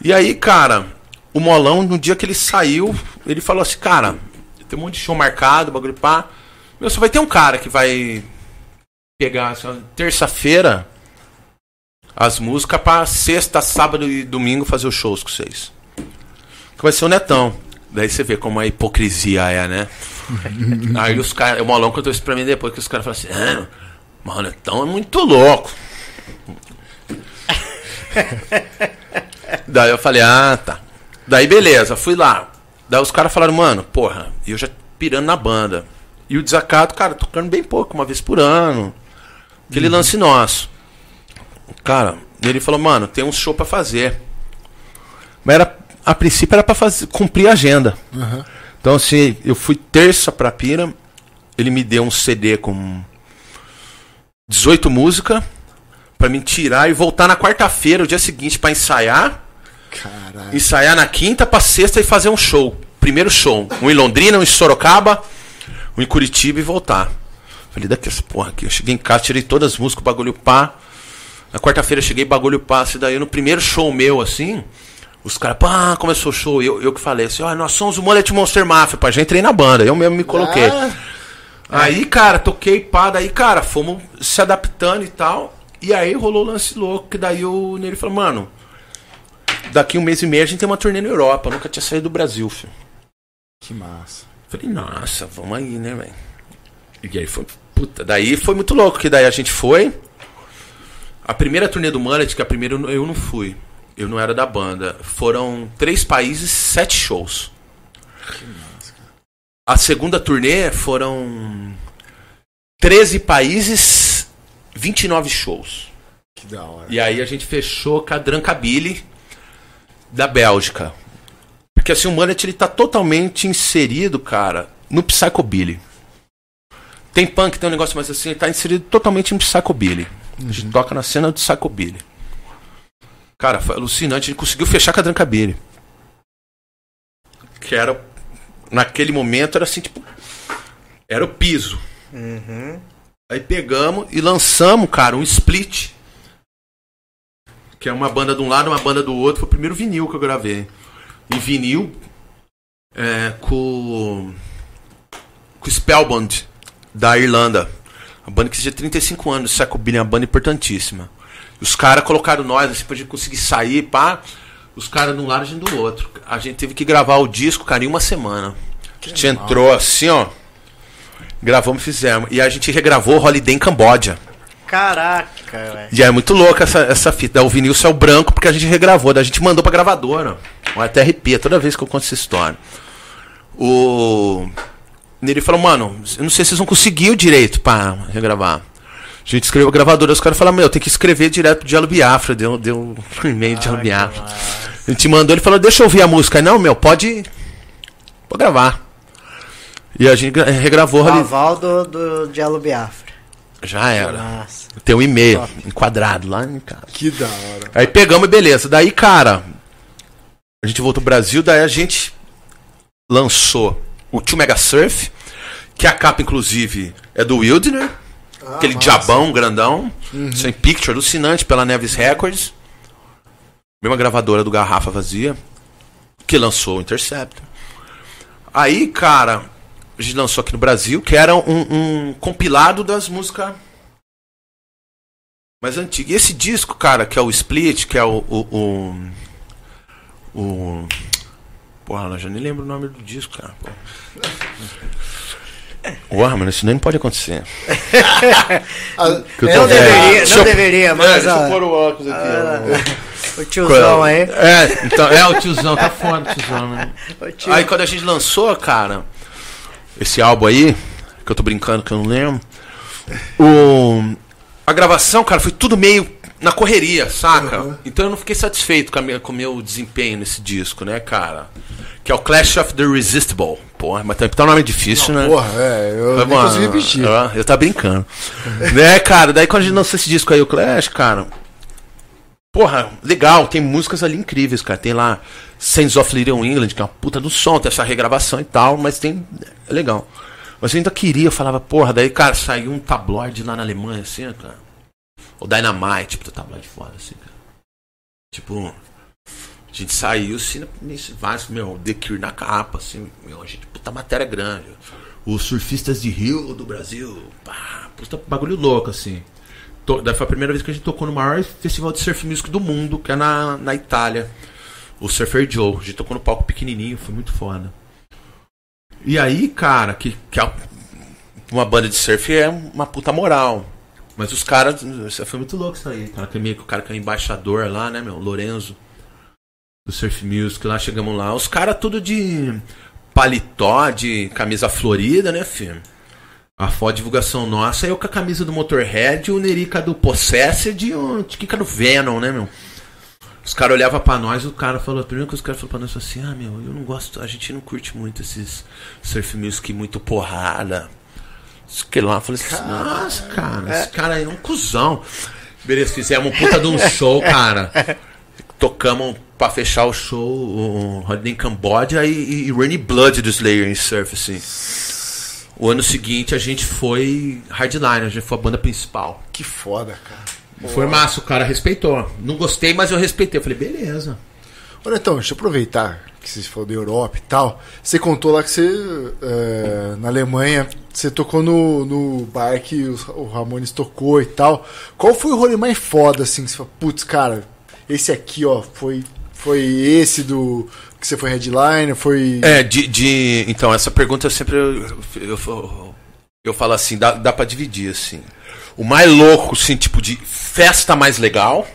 E aí, cara, o Molão, no dia que ele saiu, ele falou assim, cara, tem um monte de show marcado, bagulho pá. Meu, só vai ter um cara que vai pegar assim, terça-feira as músicas pra sexta, sábado e domingo fazer os shows com vocês. Que vai ser o Netão. Daí você vê como a hipocrisia é, né? Aí os caras, o Molão contou isso pra mim depois que os caras falaram assim, ah, mas o Netão é muito louco. Daí eu falei, ah, tá. Daí beleza, fui lá. Daí os caras falaram, mano, porra, e eu já pirando na banda. E o desacato, cara, tocando bem pouco, uma vez por ano. Aquele lance nosso. Cara, ele falou, mano, tem um show pra fazer. Mas era, a princípio era pra fazer, cumprir a agenda. Então, assim, eu fui terça pra Pira, ele me deu um CD com 18 músicas pra me tirar e voltar na quarta-feira, o dia seguinte, pra ensaiar. Caralho. Ensaiar na quinta pra sexta e fazer um show. Primeiro show. Um em Londrina, um em Sorocaba, um em Curitiba e voltar. Falei, daqui essa porra aqui. Eu cheguei em casa, tirei todas as músicas, o bagulho pá. Na quarta-feira eu cheguei, bagulho pá. E daí no primeiro show meu, assim, os caras, pá, começou o show. Eu, eu que falei assim, ó, nós somos o Mullet Monster Mafia, pá. Já entrei na banda, eu mesmo me coloquei. Ah, Aí, cara, toquei pá, daí, cara, fomos se adaptando e tal. E aí rolou o lance louco, que daí o Nele falou, mano, daqui um mês e meio a gente tem uma turnê na Europa. Eu nunca tinha saído do Brasil, filho. Que massa. Falei, nossa, vamos aí, né, velho? E aí foi, puta, daí foi muito louco, que daí a gente foi. A primeira turnê do Mullet, que a primeira eu- não fui. Eu não era da banda. Foram três países, sete shows. A segunda turnê foram 13 países, 29 shows. Que da hora. E aí a gente fechou com a Drancabili da Bélgica. Porque assim, o Mullet ele tá totalmente inserido, cara, no Psychobilly. Tem punk, tem um negócio mais assim, ele tá inserido totalmente em Psychobilly. A gente toca na cena do Psychobilly. Cara, foi alucinante, a gente conseguiu fechar com a Drancabili. Que era, naquele momento, era assim, tipo, era o piso. Aí pegamos e lançamos, cara, um split. Que é uma banda de um lado, uma banda do outro. Foi o primeiro vinil que eu gravei. Em vinil, é, com, com Spellbound, da Irlanda. Uma banda que tinha 35 anos, Psychobilly, uma banda importantíssima. E os caras colocaram nós, assim, pra gente conseguir sair, pá. Os caras de um lado e a gente do outro. A gente teve que gravar o disco, cara, em uma semana. A gente entrou assim, ó. Gravamos e fizemos. E a gente regravou Holiday em Camboja. Caraca, velho. E é muito louca essa, essa fita. O vinil saiu branco porque a gente regravou. A gente mandou pra gravadora. Até arrepia toda vez que eu conto essa história. O. Ele falou, mano, eu não sei se vocês vão conseguir o direito pra regravar. A gente escreveu a gravadora, os caras falaram, meu, tem que escrever direto pro Diallo Biafra. Deu, deu um e-mail de Diallo Biafra. A gente mandou, ele falou, deixa eu ouvir a música. Aí, não, meu, pode. Pode gravar. E a gente gra- regravou O ali. aval do, do Diallo Biafra. Já era. Nossa. Tem um e-mail enquadrado lá em casa. Que da hora. Aí pegamos e beleza. Daí, cara, a gente voltou pro Brasil, daí a gente lançou o Tio Mega Surf, que a capa, inclusive, é do Wildner, aquele massa. diabão grandão, sem picture, alucinante, pela Neves Records. Mesma gravadora do Garrafa Vazia, que lançou o Interceptor. Aí, cara, a gente lançou aqui no Brasil, que era um, um compilado das músicas mais antigas. E esse disco, cara, que é o Split, que é o. O. o, o- Porra, eu já nem lembro o nome do disco, cara. Porra, mano, isso nem pode acontecer. Ah, Não deveria, Deixa não eu- deveria, É, mas deixa eu ó, pôr o óculos aqui. ó. o tiozão aí. É, então, é o tiozão, tá foda o tiozão, né? O tio- Aí quando a gente lançou, cara, esse álbum aí, que eu tô brincando que eu não lembro, o, a gravação, cara, foi tudo meio na correria, saca? Então eu não fiquei satisfeito com, minha- com o meu desempenho nesse disco, né, cara? Que é o Clash of the Irresistible. Porra, mas tá um nome difícil, né? Porra, é, eu Mas, mano, consegui repetir. Eu, eu tava brincando. né, cara? Daí quando a gente lançou esse disco aí, o Clash, cara. Porra, legal, tem músicas ali incríveis, cara. Tem lá Saints of Little England, que é uma puta do som, tem essa regravação e tal, mas tem. É legal. Mas eu ainda queria, eu falava, porra, daí, cara, saiu um tabloide lá na Alemanha, assim, cara. O Dynamite, tipo, tabloide foda, assim, cara. Tipo. A gente saiu assim, nesse vários, meu, The Cure na capa, assim, meu, a gente, puta matéria grande. Os surfistas de Rio do Brasil, pá, puta bagulho louco, assim. To- Daí foi a primeira vez que a gente tocou no maior festival de surf music do mundo, que é na, na Itália. O Surfer Joe. A gente tocou no palco pequenininho, foi muito foda. E aí, cara, que, que uma banda de surf é uma puta moral. Mas os caras. Foi muito louco isso aí. Cara, que meio que o cara que é embaixador lá, né, meu? Lorenzo. Do Surf Music. Lá chegamos lá. Os caras tudo de paletó, de camisa florida, né, filho? A foto divulgação nossa, eu com a camisa do Motorhead, o Nerica do Possessed e o Tiquica do Venom, né, meu? Os caras olhavam pra nós e o cara falou, a primeira coisa que os caras falaram pra nós foi assim, ah, meu, eu não gosto, a gente não curte muito esses surf music muito porrada. Isso que lá, eu falei assim, nossa, cara, esse cara aí é um cuzão. Beleza, fizemos um puta de um show, cara. Tocamos pra fechar o show, o Holiday em Camboja e, e Rainy Blood do Slayer em surf, assim. O ano seguinte a gente foi Hardliner, a gente foi a banda principal. Que foda, cara. Foi massa, o cara respeitou. Não gostei, mas eu respeitei. Eu falei, beleza. Olha, então, deixa eu aproveitar que você falou da Europa e tal. Você contou lá que você, é, na Alemanha, você tocou no, no bar que os- o Ramones tocou e tal. Qual foi o rolê mais foda, assim? que Você falou, putz, cara, esse aqui, ó, foi, foi esse do que você foi headliner, foi... É, de, de. Então, essa pergunta eu sempre. Eu, eu, eu falo assim, dá, dá pra dividir, assim. O mais louco, assim, tipo, de festa mais legal.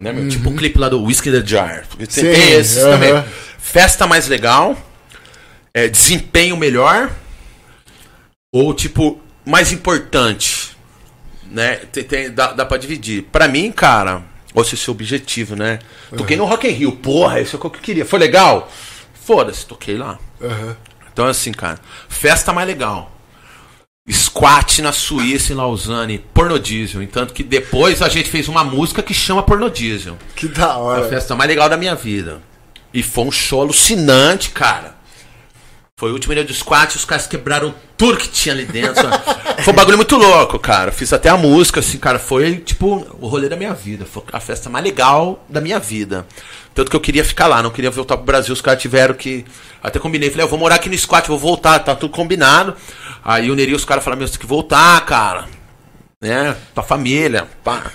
Né, meu? Tipo o clipe lá do Whiskey the Jar. Tem, Sim, tem esses aham. também. Festa mais legal. é, desempenho melhor. Ou, tipo, mais importante. Né? Tem, tem- dá, dá pra dividir. Pra mim, cara, ou se esse é o objetivo, né? Toquei no Rock in Rio. Porra, isso é o que eu queria. Foi legal? Foda-se, toquei lá. Aham. Então, assim, cara, festa mais legal. Squat na Suíça, em Lausanne, pornodiesel. Entanto que depois a gente fez uma música que chama pornodiesel. Que da A hora. festa mais legal da minha vida. E foi um show alucinante, cara. Foi o último dia do squat, os caras quebraram tudo que tinha ali dentro. foi um bagulho muito louco, cara. Fiz até a música, assim, cara. Foi, tipo, o rolê da minha vida. Foi a festa mais legal da minha vida. Tanto que eu queria ficar lá, não queria voltar pro Brasil. Os caras tiveram que. Até combinei, falei, eu vou morar aqui no squat, vou voltar, tá tudo combinado. Aí o Neri, os caras falaram, meu, você tem que voltar, cara. Né? Tua família, pá.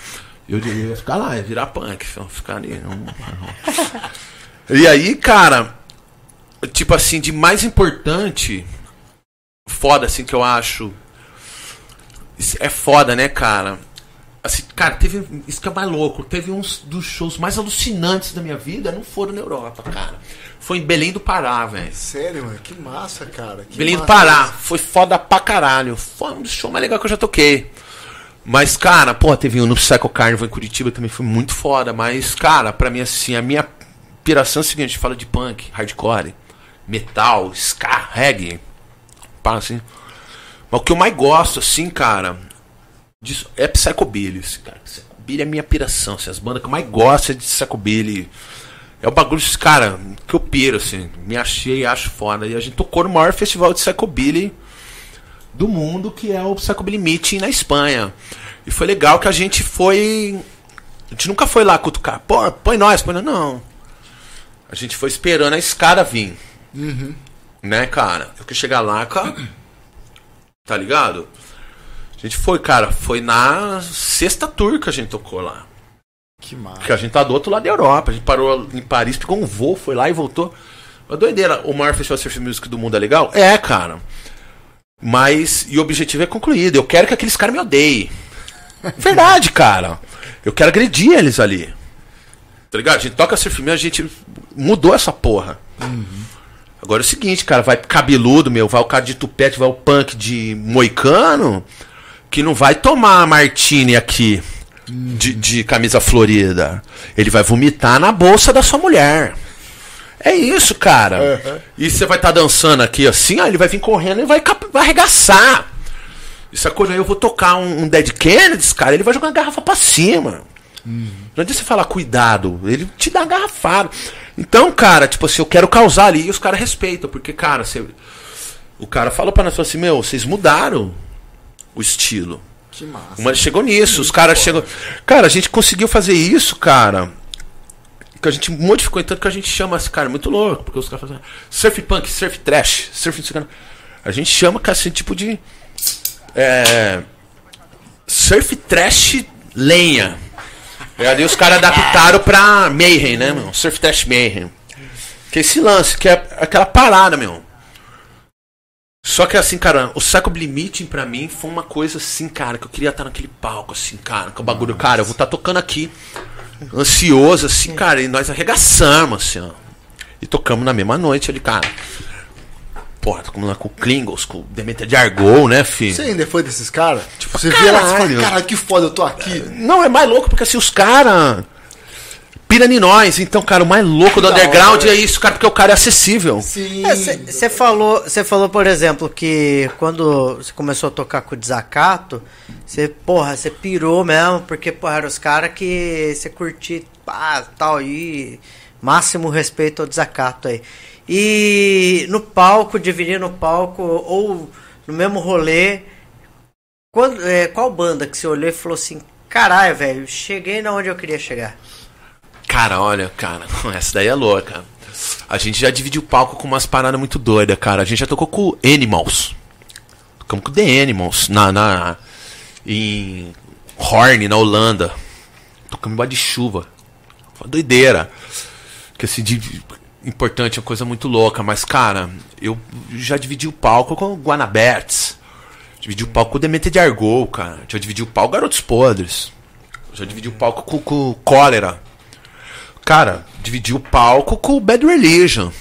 Eu diria, ia ficar lá, ia virar punk, ficar ali. não- E aí, cara, tipo assim, de mais importante, foda assim que eu acho. É foda, né, cara? Assim, cara, teve. Isso que é mais louco. Teve uns dos shows mais alucinantes da minha vida, não foram na Europa, cara. Foi em Belém do Pará, velho. Sério, mano, que massa, cara. Que Belém do massa Pará. isso. Foi foda pra caralho. Foi um dos shows mais legais que eu já toquei. Mas, cara, pô, teve um no Psycho Carnival em Curitiba também foi muito foda. Mas, cara, pra mim, assim, a minha piração é a seguinte: fala de punk, hardcore, metal, ska, reggae. Pá, assim. Mas o que eu mais gosto, assim, cara, disso é Psychobilly, assim, cara. Psychobilly é minha piração, assim, as bandas que eu mais gosto é de Psychobilly. É o bagulho, cara, que eu piro, assim. Me achei acho foda. E a gente tocou no maior festival de Psychobilly do mundo, que é o Psychobilly Meeting na Espanha. E foi legal que a gente foi. A gente nunca foi lá cutucar. Pô, põe nós, põe nós. Não. A gente foi esperando a escada vir. Né, cara? Eu que chegar lá, cara. Tá ligado? A gente foi, cara. Foi na sexta tour que a gente tocou lá. Que massa. Porque a gente tá do outro lado da Europa. A gente parou em Paris, pegou um voo, foi lá e voltou. Uma doideira. O maior festival de surf music do mundo é legal? É, cara. Mas. E o objetivo é concluído. Eu quero que aqueles caras me odeiem. Verdade, cara. Eu quero agredir eles ali. Tá ligado? A gente toca surf music, a gente mudou essa porra. Agora é o seguinte, cara, vai cabeludo, meu, vai o cara de tupete, vai o punk de moicano, que não vai tomar martini aqui de, de camisa florida. Ele vai vomitar na bolsa da sua mulher. É isso, cara. E você vai estar dançando aqui assim, ó, ele vai vir correndo e vai, vai arregaçar. Isso quando eu vou tocar um, um Dead Kennedys, cara, ele vai jogar a garrafa pra cima. Não adianta você falar cuidado, ele te dá garrafado. Então, cara, tipo assim, eu quero causar ali e os caras respeitam, porque, cara, você, o cara falou pra nós assim: Meu, vocês mudaram o estilo. Que massa. Mas chegou nisso, os caras chegam. Cara, a gente conseguiu fazer isso, cara. Que a gente modificou tanto que a gente chama esse cara muito louco, porque os caras fazem surf punk, surf trash, surf. A gente chama, cara, esse tipo de. É, surf trash lenha. E ali os caras adaptaram pra Mayhem, né, meu? Surf trash Mayhem. Que é esse lance, que é aquela parada, meu. Só que assim, cara, o Psycho Meeting pra mim foi uma coisa assim, cara, que eu queria estar naquele palco, assim, cara, com o bagulho, cara, eu vou estar tocando aqui, ansioso, assim, cara, e nós arregaçamos, assim, ó. E tocamos na mesma noite ali, cara. Porra, lá com o Klingles, com o Demeter de Argol, né, filho? Você ainda foi desses caras? Tipo, você vê lá e caralho. fala, caralho, que foda, eu tô aqui. Não, é mais louco porque assim, os caras. Pira em nós. Então, cara, o mais louco do Da underground hora. é isso, cara, porque o cara é acessível. Sim. Você falou, você falou, por exemplo, que quando você começou a tocar com o desacato, você, porra, você pirou mesmo, porque, porra, eram os caras que você curtia, pá, tal, e máximo respeito ao desacato aí. E no palco, dividir no palco, ou no mesmo rolê, quando, é, qual banda que você olhou e falou assim, caralho, velho, cheguei na onde eu queria chegar? Cara, olha, cara, essa daí é louca. A gente já dividiu o palco com umas paradas muito doidas, cara. A gente já tocou com Animals. Tocamos com The Animals na, na em Horn, na Holanda. Tocamos em de chuva. Foi doideira. Que assim, de, importante, uma coisa muito louca, mas, cara, eu já dividi o palco com o Guanaberts. Dividi o palco com o Demente de Argol, cara. Já dividi o palco com Garotos Podres. Já dividi o palco com, o Cólera. Cara, dividi o palco com o Bad Religion.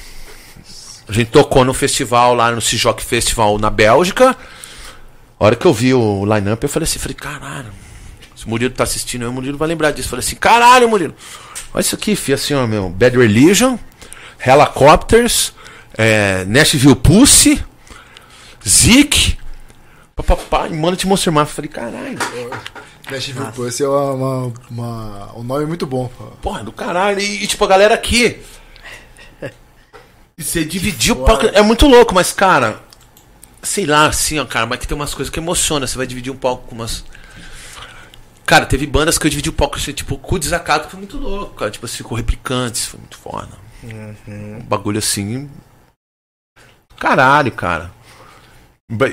A gente tocou no festival lá no Sijoc Festival na Bélgica. A hora que eu vi o line-up, eu falei assim, falei, caralho, se o Murilo tá assistindo, o Murilo vai lembrar disso. Eu falei assim, caralho, Murilo, olha isso aqui, fi, assim, ó, meu, Bad Religion, Helicopters, é, Nashville Pussy, Zik, papapá, e Monster Mafia. Eu falei, caralho. Nashville Pussy é uma, uma, uma- um nome muito bom. pô. Porra, do caralho. E, e, tipo, a galera aqui. E você dividiu o palco. É muito louco, mas, cara. Sei lá, assim, ó, cara, mas que tem umas coisas que emociona. Você vai dividir um palco com umas. Cara, teve bandas que eu dividi o palco, assim, tipo, com o desacato, que foi muito louco, cara. Tipo assim, com replicantes, foi muito foda. Um bagulho assim. Caralho, cara.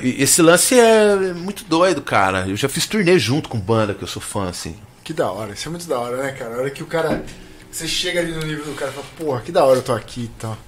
Esse lance é muito doido, cara. Eu já fiz turnê junto com banda que eu sou fã, assim. Que da hora, isso é muito da hora, né, cara? A hora que o cara. Você chega ali no nível do cara e fala, porra, que da hora eu tô aqui e tal.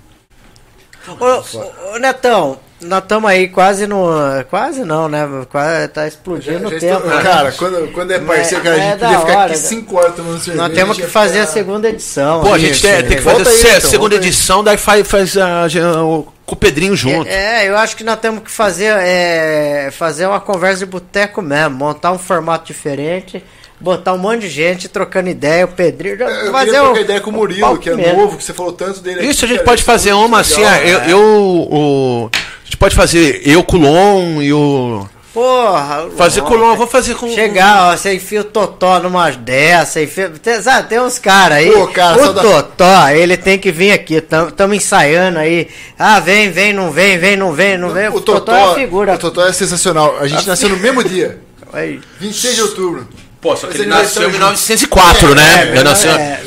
Ô, ô, ô, Netão, nós estamos aí quase no. Quase não, né? Quase tá explodindo o Já tempo. estou- né? Cara, quando, quando é parceiro, cara, a é gente da podia ficar hora, aqui né? 5 horas tomando cerveja. Nós temos que fazer a ficar- segunda edição. Pô, a Isso, gente tem, tem que é. fazer Volta aí, a então, segunda edição, daí faz, faz a, a- o- com o Pedrinho junto. É, eu acho que nós temos que fazer, é, fazer uma conversa de boteco mesmo, montar um formato diferente, botar um monte de gente trocando ideia, o Pedrinho. já- Eu fazer queria o- trocar ideia com o Murilo, que é mesmo. novo, que você falou tanto dele. Isso a aqui, gente cara, pode é fazer muito uma assim, legal, ah, eu, né? eu, o, a gente pode fazer eu com o Lon e o. Porra, Fazer com o Lon, vou fazer com Chegar, ó, você enfia o Totó numa dessa, enfia, tem, sabe, tem uns caras aí. Pô, cara, o Totó, ele tem que vir aqui, estamos ensaiando aí. Ah, vem, vem, não vem, vem, não vem, não vem. O Totó, é a figura. o Totó é sensacional. A gente nasceu no mesmo dia, Aí. 26 de outubro. Pô, só que ele ele nasceu em nasceu 1904, né? Ele nasceu. É,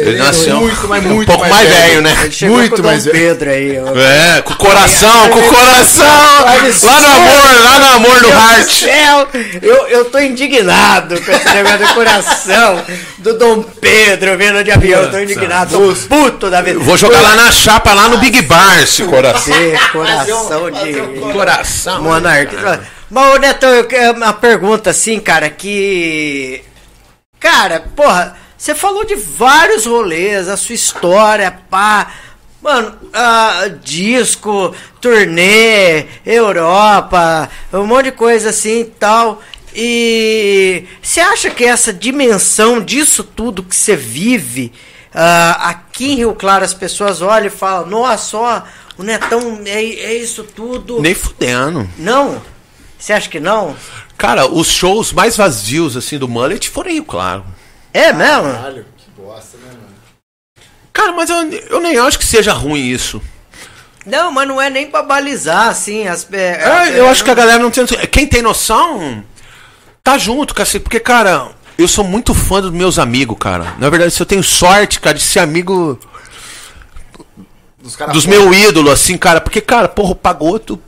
Ele nasceu muito, mas um muito pouco mais velho, né? Muito com o Dom mais velho. Pedro aí. ó. É, com o coração, com o coração! Lá no amor, lá no amor do Meu Deus do Heart. céu, eu, eu tô indignado com esse negócio do coração do Dom Pedro vindo de avião. Eu tô indignado, tô puto da vida. Vou jogar lá na chapa, lá no Big Bar, esse coração. Coração de. Coração. Monarca. Mas, eu quero uma pergunta assim, cara, que. Cara, porra, você falou de vários rolês, a sua história, pá. Mano, ah, disco, turnê, Europa, um monte de coisa assim e tal. E você acha que essa dimensão disso tudo que você vive ah, aqui em Rio Claro, as pessoas olham e falam: Nossa, ó, o Netão é, é isso tudo. Nem fudendo. Não? Você acha que não? Cara, os shows mais vazios, assim, do Mullet foram Rio Claro. É mesmo? Caralho, que bosta, né, mano? Cara, mas eu, eu nem acho que seja ruim isso. Não, mas não é nem pra balizar, assim. As, é, É, eu acho que a galera não tem. Quem tem noção, tá junto, cacete. Porque, cara, eu sou muito fã dos meus amigos, cara. Na verdade, se eu tenho sorte, cara, de ser amigo Dos, dos ídolos, assim, cara. Porque, cara, porra, o Pagoto.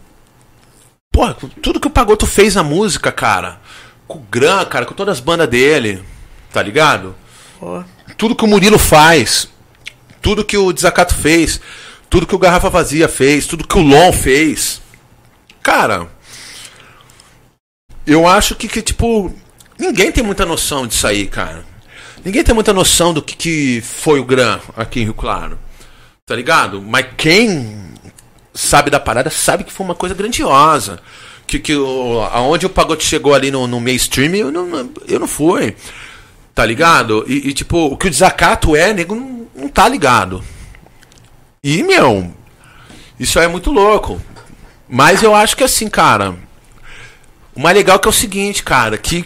Porra, tudo que o Pagoto fez na música, cara. Com o Gran, cara, com todas as bandas dele. Tá ligado? Pô. Tudo que o Murilo faz. Tudo que o Desacato fez. Tudo que o Garrafa Vazia fez. Tudo que o Lon fez. Cara. Eu acho que, que, tipo. Ninguém tem muita noção disso aí, cara. Ninguém tem muita noção do que, que foi o Gran aqui em Rio Claro. Tá ligado? Mas quem sabe da parada sabe que foi uma coisa grandiosa. Que, que o, aonde o Pagote chegou ali no, no mainstream, eu não, eu não fui. Tá ligado? E, e, tipo, o que o desacato é, nego não, não tá ligado. E, meu, isso é muito louco. Mas eu acho que assim, cara. O mais legal que é o seguinte, cara, que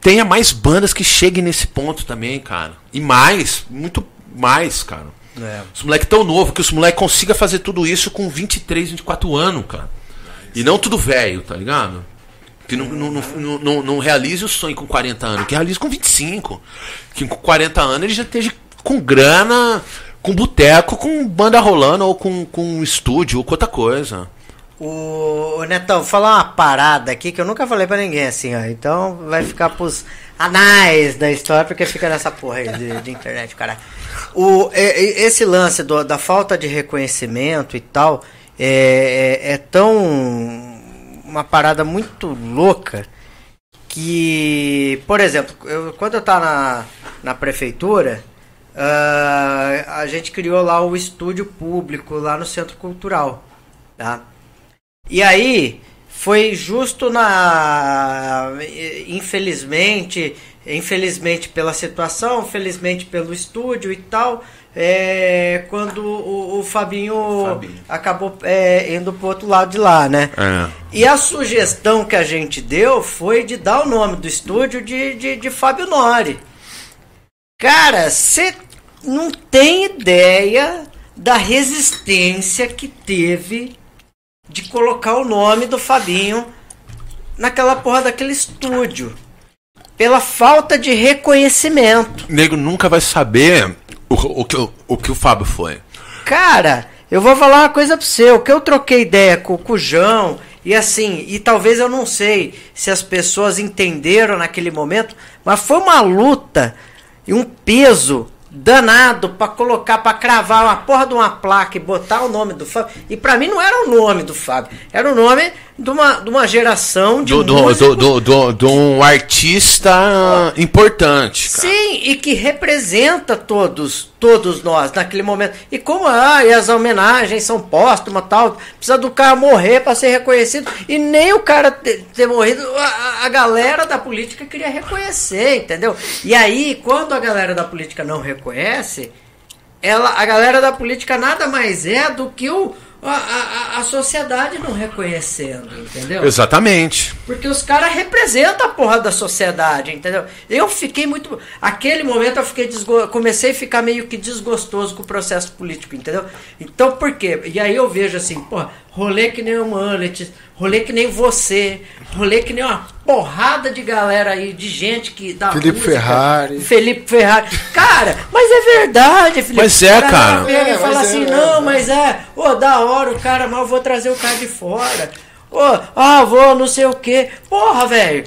tenha mais bandas que cheguem nesse ponto também, cara. E mais, muito mais, cara. É. Os moleques tão novo que os moleques consigam fazer tudo isso com 23, 24 anos, cara. E não tudo velho, tá ligado? Que não, não, não, não, não- realize o sonho com 40 anos, que realize com 25. Que com 40 anos ele já esteja com grana, com boteco, com banda rolando, ou com, com estúdio, ou com outra coisa. O, o Netão, vou falar uma parada aqui que eu nunca falei pra ninguém assim, ó. Então vai ficar pros anais da história, porque fica nessa porra aí de, de internet, cara. O, é- é- esse lance do- da falta de reconhecimento e tal é, é- é tão. uma parada muito louca que, por exemplo, eu- quando eu tava na, na prefeitura, ah, a gente criou lá o estúdio público lá no Centro Cultural, tá? E aí foi justo na infelizmente, infelizmente pela situação, felizmente pelo estúdio e tal, é, quando o, o Fabinho, Fabinho. acabou é, indo pro outro lado de lá, né? É. E a sugestão que a gente deu foi de dar o nome do estúdio de, de, de Fábio Nori. Cara, você não tem ideia da resistência que teve de colocar o nome do Fabinho naquela porra daquele estúdio. Pela falta de reconhecimento. O nego nunca vai saber o, o, que, o, o que o Fábio foi. Cara, eu vou falar uma coisa pra você. O que eu troquei ideia com o Cujão, e assim, e talvez eu não sei se as pessoas entenderam naquele momento, mas foi uma luta e um peso danado pra colocar, pra cravar uma porra de uma placa e botar o nome do Fábio. E pra mim não era o nome do Fábio, era o nome de uma, de uma geração de Do, do, do, do- de um artista importante, cara. Sim, e que representa todos, todos nós naquele momento. E como ah, e as homenagens são póstumas tal, precisa do cara morrer para ser reconhecido. E nem o cara ter, ter morrido, a, a galera da política queria reconhecer, entendeu? E aí, quando a galera da política não reconhece, ela, a galera da política nada mais é do que o, a, a, a sociedade não reconhecendo, entendeu? Exatamente. Porque os caras representam a porra da sociedade, entendeu? Eu fiquei muito. Aquele momento eu fiquei desgo... comecei a ficar meio que desgostoso com o processo político, entendeu? Então por quê? E aí eu vejo assim, porra, rolê que nem o Mullet, rolê que nem você, rolê que nem uma porrada de galera aí, de gente que dá Felipe Ferrari. Felipe Ferrari. Cara, mas é verdade, Felipe. Mas é, O cara. pega e É, fala mas é, assim, é, não, é. mas é, ô, da hora o cara, mas eu vou trazer o cara de fora. Ô, ah, vou não sei o que. Porra, velho.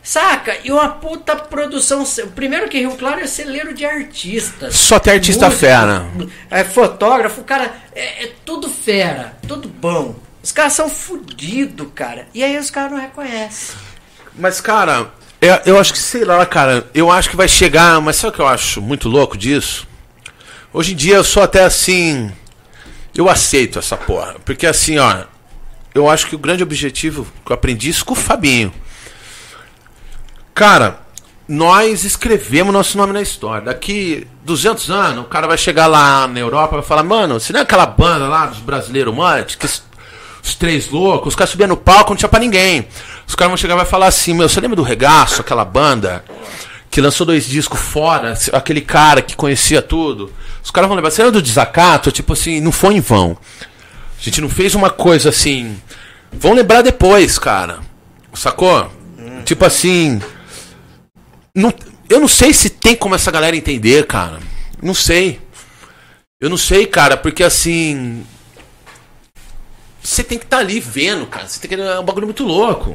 Saca? E uma puta produção. Primeiro que Rio Claro é celeiro de artistas. Só tem artista Músico, fera. É fotógrafo, cara, é, é tudo fera, tudo bom. Os caras são fudidos, cara. E aí os caras não reconhecem. Mas, cara, eu, eu acho que, sei lá, cara, eu acho que vai chegar. Mas sabe o que eu acho muito louco disso? Hoje em dia eu sou até assim. Eu aceito essa porra. Porque assim, ó. Eu acho que o grande objetivo que eu aprendi isso com o Fabinho. Cara, nós escrevemos nosso nome na história. Daqui 200 anos, o cara vai chegar lá na Europa e vai falar: Mano, você não é aquela banda lá dos brasileiros, mano? Que os, três loucos, os caras subiam no palco, não tinha pra ninguém. Os caras vão chegar e vai falar assim: Meu, você lembra do Regaço, aquela banda que lançou dois discos fora, aquele cara que conhecia tudo? Os caras vão lembrar: Você lembra do Desacato? Tipo assim, não foi em vão. A gente não fez uma coisa assim. Vão lembrar depois, cara. Sacou? Tipo assim. Não, eu não sei se tem como essa galera entender, cara. Não sei. Eu não sei, cara, porque assim. Você tem que estar ali vendo, cara. Você tem que. É um bagulho muito louco.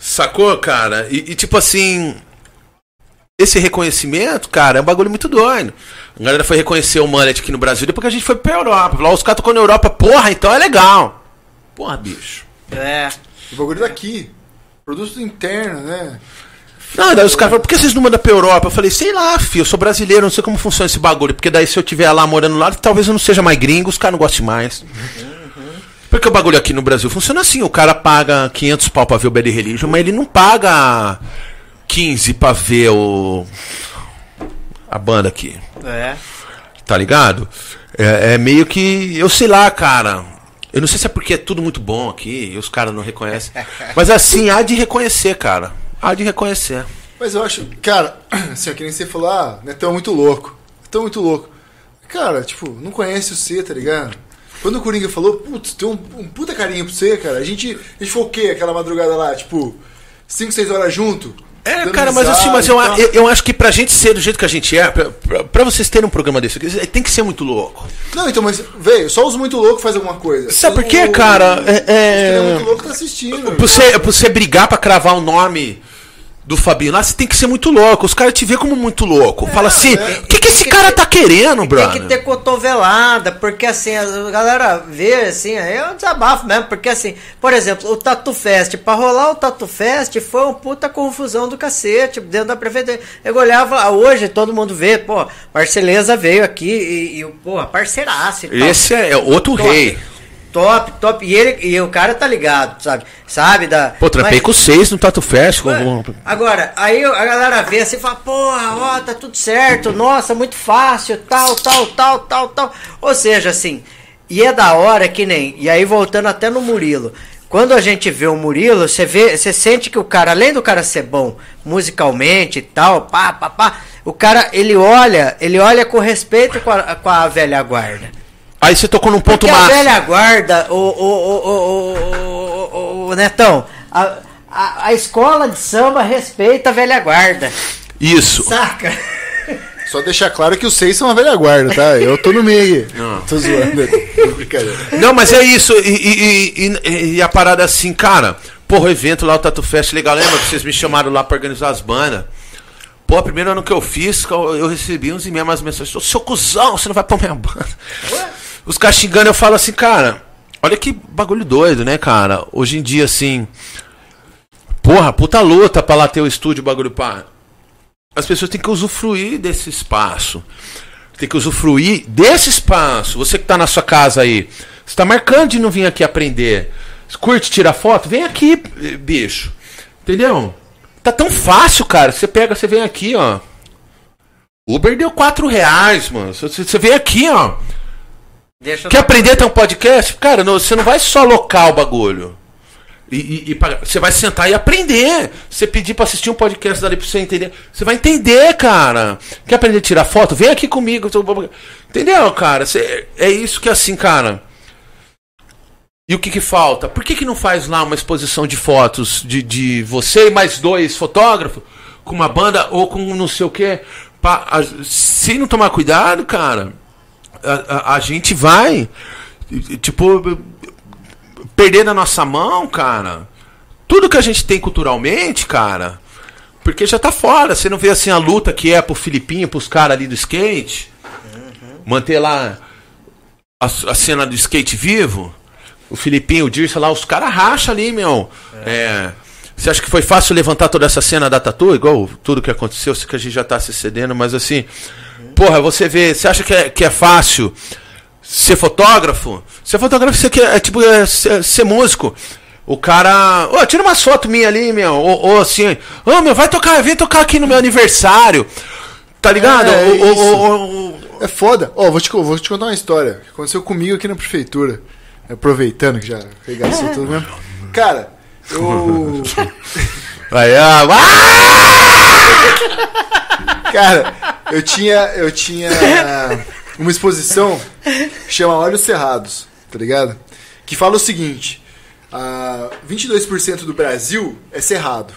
Sacou, cara? E, e, tipo assim. Esse reconhecimento, cara, é um bagulho muito doido. A galera foi reconhecer o Mullet aqui no Brasil depois que a gente foi pra Europa. Lá os caras tocou na Europa, porra, então é legal. Porra, bicho. É. O bagulho daqui. Produto interno, né? Não, daí os caras falaram, por que vocês não mandam pra Europa? Eu falei, sei lá, filho, eu sou brasileiro, não sei como funciona esse bagulho. Porque daí se eu tiver lá morando lá, talvez eu não seja mais gringo, os caras não gostem mais. Porque o bagulho aqui no Brasil funciona assim, o cara paga 500 pau pra ver o Bad Religion, mas ele não paga 15 pra ver o... a banda aqui. É. Tá ligado? É, é meio que. Eu sei lá, cara. Eu não sei se é porque é tudo muito bom aqui e os caras não reconhecem. Mas assim, há de reconhecer, cara. Há de reconhecer. Mas eu acho, cara, assim, ó, que nem você falou, ah, Netão é muito louco. Netão é muito louco. Cara, tipo, não conhece o C, tá ligado? Quando o Coringa falou, putz, tem um, um puta carinho pro você, cara. A gente, a gente foi o quê aquela madrugada lá? Tipo, 5, 6 horas junto? É, cara, mas assim, mas eu, eu, eu acho que pra gente ser do jeito que a gente é, pra, pra, pra vocês terem um programa desse aqui, tem que ser muito louco. Não, então, mas, velho, só os muito loucos faz alguma coisa. Sabe por O- quê, cara? É- é é- muito louco tá assistindo. Pra você, pra você brigar pra cravar um nome do Fabinho lá, você tem que ser muito louco. Os caras te vê como muito louco. Fala assim, é, o que, que esse que cara ter- tá querendo, brother? Tem que ter cotovelada, porque assim, a galera vê assim, aí é um desabafo mesmo, porque assim, por exemplo, o Tatu Fest, pra rolar o Tatu Fest foi uma puta confusão do cacete dentro da prefeitura. Eu olhava, hoje todo mundo vê, pô, Marceleza veio aqui e, e pô, parceiraço e tal. Esse é outro Top. rei. Top, top. E, ele, e o cara tá ligado, sabe? Sabe da. Pô, trampei mas- com seis no Tato Fest. com- Agora, aí a galera vê assim e fala, porra, ó, tá tudo certo, nossa, muito fácil, tal, tal, tal, tal, tal. Ou seja, assim, e é da hora que nem. E aí voltando até no Murilo. Quando a gente vê o Murilo, você vê, você sente que o cara, além do cara ser bom musicalmente e tal, pá, pá, pá, o cara, ele olha, ele olha com respeito com a, com a velha guarda. Aí você tocou num ponto Porque a massa. velha guarda, o, o, o, o, o, o- o Netão, a, a, a escola de samba respeita a velha guarda. Isso. Saca? Só deixar claro que os seis são a velha guarda, tá? Eu tô no meio. Tô zoando. Não, mas é isso. E, e- e- e- a parada é assim, cara. Porra, o evento lá, o Tatu Fest, legal. Lembra que vocês me chamaram lá pra organizar as bandas? Pô, primeiro ano que eu fiz, eu recebi uns e-mails, umas mensagens. Ô, seu cuzão, você não vai pôr minha banda. Os caras xingando, eu falo assim, cara. Olha que bagulho doido, né, cara? Hoje em dia, assim. Porra, puta luta pra lá ter o estúdio, bagulho pá. As pessoas têm que usufruir desse espaço. Tem que usufruir desse espaço. Você que tá na sua casa aí, você tá marcando de não vir aqui aprender. Curte tirar foto? Vem aqui, bicho. Entendeu? Tá tão fácil, cara. Você pega, você vem aqui, ó. Uber deu 4 reais, mano. Você vem aqui, ó. Deixa eu Quer aprender a ter um podcast? Cara, não- você não vai só locar o bagulho. E, e- e você vai sentar e aprender. Você pedir pra assistir um podcast dali pra você entender. Você vai entender, cara. Quer aprender a tirar foto? Vem aqui comigo. Entendeu, cara? Você- é isso que é assim, cara. E o que que falta? Por que que não faz lá uma exposição de fotos de, de você e mais dois fotógrafos com uma banda ou com não sei o quê? Pa- a- se não tomar cuidado, cara, a, a- a gente vai, tipo, perder na nossa mão, cara. Tudo que a gente tem culturalmente, cara, porque já tá fora. Você não vê assim a luta que é pro Filipinho, pros caras ali do skate, manter lá a, a cena do skate vivo. O Filipinho, o Dirce lá, os caras racham ali, meu. É. Você acha que foi fácil levantar toda essa cena da Tatu? Igual tudo que aconteceu, sei que a gente já tá se cedendo, mas assim. Porra, você vê, você acha que é, que é fácil ser fotógrafo? Ser fotógrafo, você quer, é tipo é, ser, ser músico. O cara. Ô, tira uma foto minha ali, meu. Ou, ou assim, ô meu, vai tocar, vem tocar aqui no meu aniversário. Tá ligado? É, isso. ou- ou- É foda. Ó, vou, te, vou te contar uma história que aconteceu comigo aqui na prefeitura. Aproveitando que já regaçou tudo mesmo. Cara, eu. Aí, ah, Cara, eu tinha, eu tinha uma exposição que chama Olhos Cerrados, tá ligado? Que fala o seguinte: ah, 22% do Brasil é cerrado.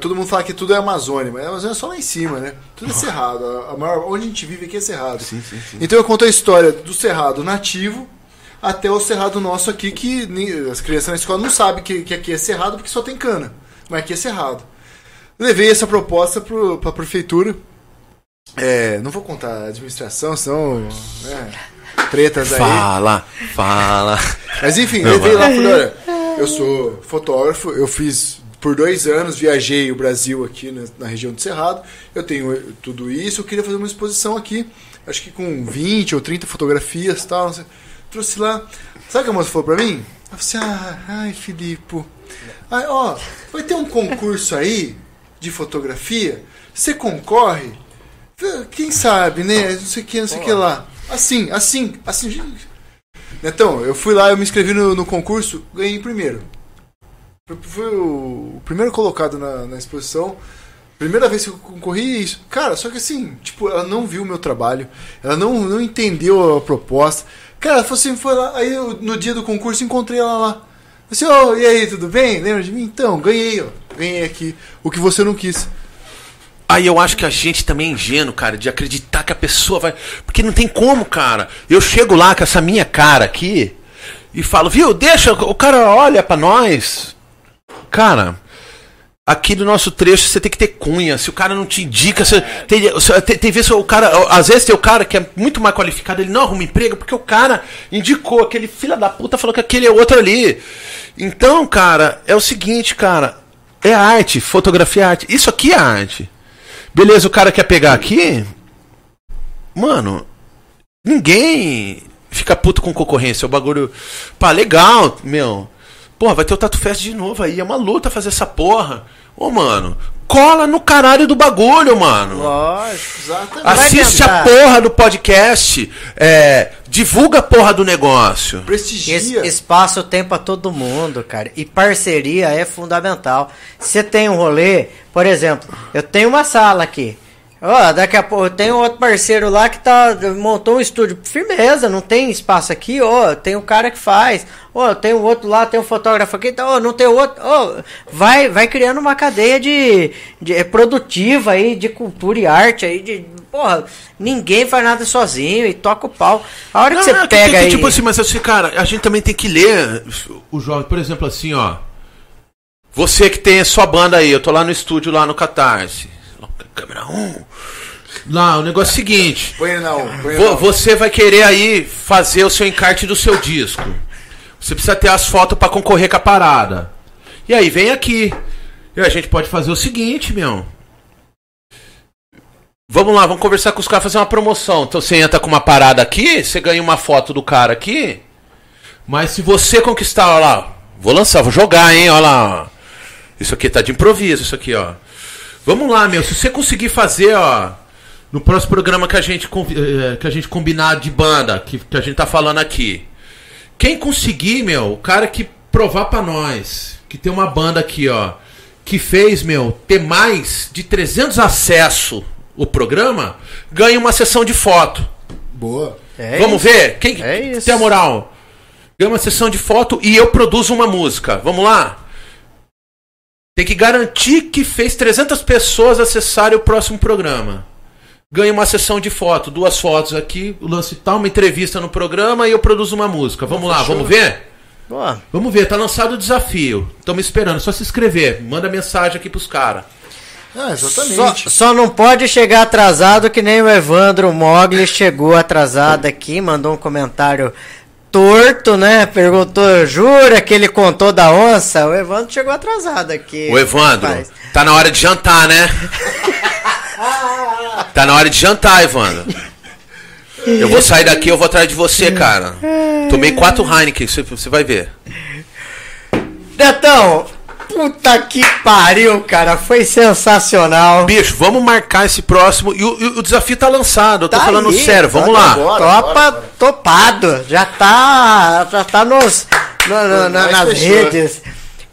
Todo mundo fala que tudo é Amazônia, mas a Amazônia é só lá em cima, né? Tudo é cerrado. A- maior, onde a gente vive aqui é cerrado. Então eu conto a história do cerrado nativo até o cerrado nosso aqui, que as crianças na escola não sabem que, que aqui é cerrado porque só tem cana. Mas aqui é cerrado. Levei essa proposta pro, pra prefeitura. É, não vou contar a administração, senão. Né, tretas aí. Fala, fala. Mas enfim, Não, levei lá e falei: olha, eu sou fotógrafo, eu fiz por dois anos, viajei o Brasil aqui na, na região do Cerrado, eu tenho tudo isso, eu queria fazer uma exposição aqui, acho que com 20 ou 30 fotografias e tal. sei. Trouxe lá. Sabe o que a moça falou pra mim? Ela falou assim: ah, ai, Filipe. Ai, ó, vai ter um concurso aí de fotografia, você concorre? Quem sabe, né? Não sei o que, não sei o que lá. Assim, assim, assim. Netão, eu fui lá, eu me inscrevi no, no concurso, ganhei em primeiro. O, o primeiro colocado na, na exposição. Primeira vez que eu concorri é isso. Cara, só que assim, tipo, ela não viu o meu trabalho, ela não, não entendeu a proposta. Cara, ela falou assim, foi lá, aí eu, no dia do concurso encontrei ela lá. Ô, e aí, tudo bem? Lembra de mim? Então, ganhei, ó. Ganhei aqui. O que você não quis. Aí eu acho que a gente também é ingênuo, cara, de acreditar que a pessoa vai. Porque não tem como, cara. Eu chego lá com essa minha cara aqui e falo, viu, deixa, o cara olha pra nós. Cara, Aqui no nosso trecho você tem que ter cunha. Se o cara não te indica, você tem, tem, tem vezes o cara, às vezes tem o cara que é muito mais qualificado, ele não arruma emprego porque o cara indicou, aquele filho da puta falou que aquele é outro ali. Então, cara, é o seguinte, cara, é arte, fotografia é arte. Isso aqui é arte. Beleza, o cara quer pegar aqui? Mano, ninguém fica puto com concorrência. É o bagulho. Pá, legal, meu. Porra, vai ter o Tato Fest de novo aí. É uma luta fazer essa porra. Ô, mano, cola no caralho do bagulho, mano. Lógico. Exatamente. Assiste a porra do podcast. É, divulga a porra do negócio. Prestigia. Esse espaço tem pra todo mundo, cara. E parceria é fundamental. Você tem um rolê, por exemplo, eu tenho uma sala aqui. Ó, daqui a pouco tem outro parceiro lá que tá montou um estúdio. Firmeza, não tem espaço aqui, ó, tem um cara que faz. Ó, tem um outro lá, tem um fotógrafo aqui, então, ó, não tem outro. Ó, vai vai criando uma cadeia de, de é, produtiva aí de cultura e arte aí de Porra, ninguém faz nada sozinho e toca o pau. A hora que você que- pega que- aí. Tipo assim, mas assim, cara, a gente também tem que ler o jovem, por exemplo, assim, ó. Você que tem a sua banda aí, eu tô lá no estúdio, lá no Catarse. Câmera 1. Lá, o negócio é o seguinte. Põe ele não. Põe Vo- não. Você vai querer aí fazer o seu encarte do seu disco. Você precisa ter as fotos pra concorrer com a parada. E aí, vem aqui. E a gente pode fazer o seguinte, meu. Vamos lá, vamos conversar com os caras, fazer uma promoção. Então você entra com uma parada aqui, você ganha uma foto do cara aqui. Mas se você conquistar, ó lá, vou lançar, vou jogar, hein, ó lá. Isso aqui tá de improviso, isso aqui, ó. Vamos lá, meu, se você conseguir fazer, ó, no próximo programa que a gente, eh, que a gente combinar de banda, que, que a gente tá falando aqui. Quem conseguir, meu, o cara que provar pra nós, que tem uma banda aqui, ó, que fez, meu, ter mais de 300 acessos o programa, ganha uma sessão de foto. Boa. É Vamos isso. ver? Quem É isso. tem a moral? Ganha uma sessão de foto e eu produzo uma música. Vamos lá? Tem que garantir que fez 300 pessoas acessarem o próximo programa. Ganha uma sessão de foto, duas fotos aqui, o lance tal, uma entrevista no programa e eu produzo uma música. Vamos lá, vamos ver? Boa. Vamos ver, tá lançado o desafio. Estamos esperando, é só se inscrever. Manda mensagem aqui pros caras. Ah, Só, exatamente. só não pode chegar atrasado que nem o Evandro Mogli chegou atrasado aqui, mandou um comentário torto, né? Perguntou, jura que ele contou da onça? O Evandro chegou atrasado aqui. Ô Evandro, rapaz. tá na hora de jantar, né? tá na hora de jantar, Evandro. Eu vou sair daqui, eu vou atrás de você, cara. Tomei quatro Heineken, você vai ver. Netão, puta que pariu, cara. Foi sensacional. Bicho, vamos marcar esse próximo. E o, e o desafio tá lançado, eu tô Tá falando aí, sério, vamos tá lá. agora. Topa bora, bora. topado. Já tá. Já tá nos. no- no- na- nas fechou. redes.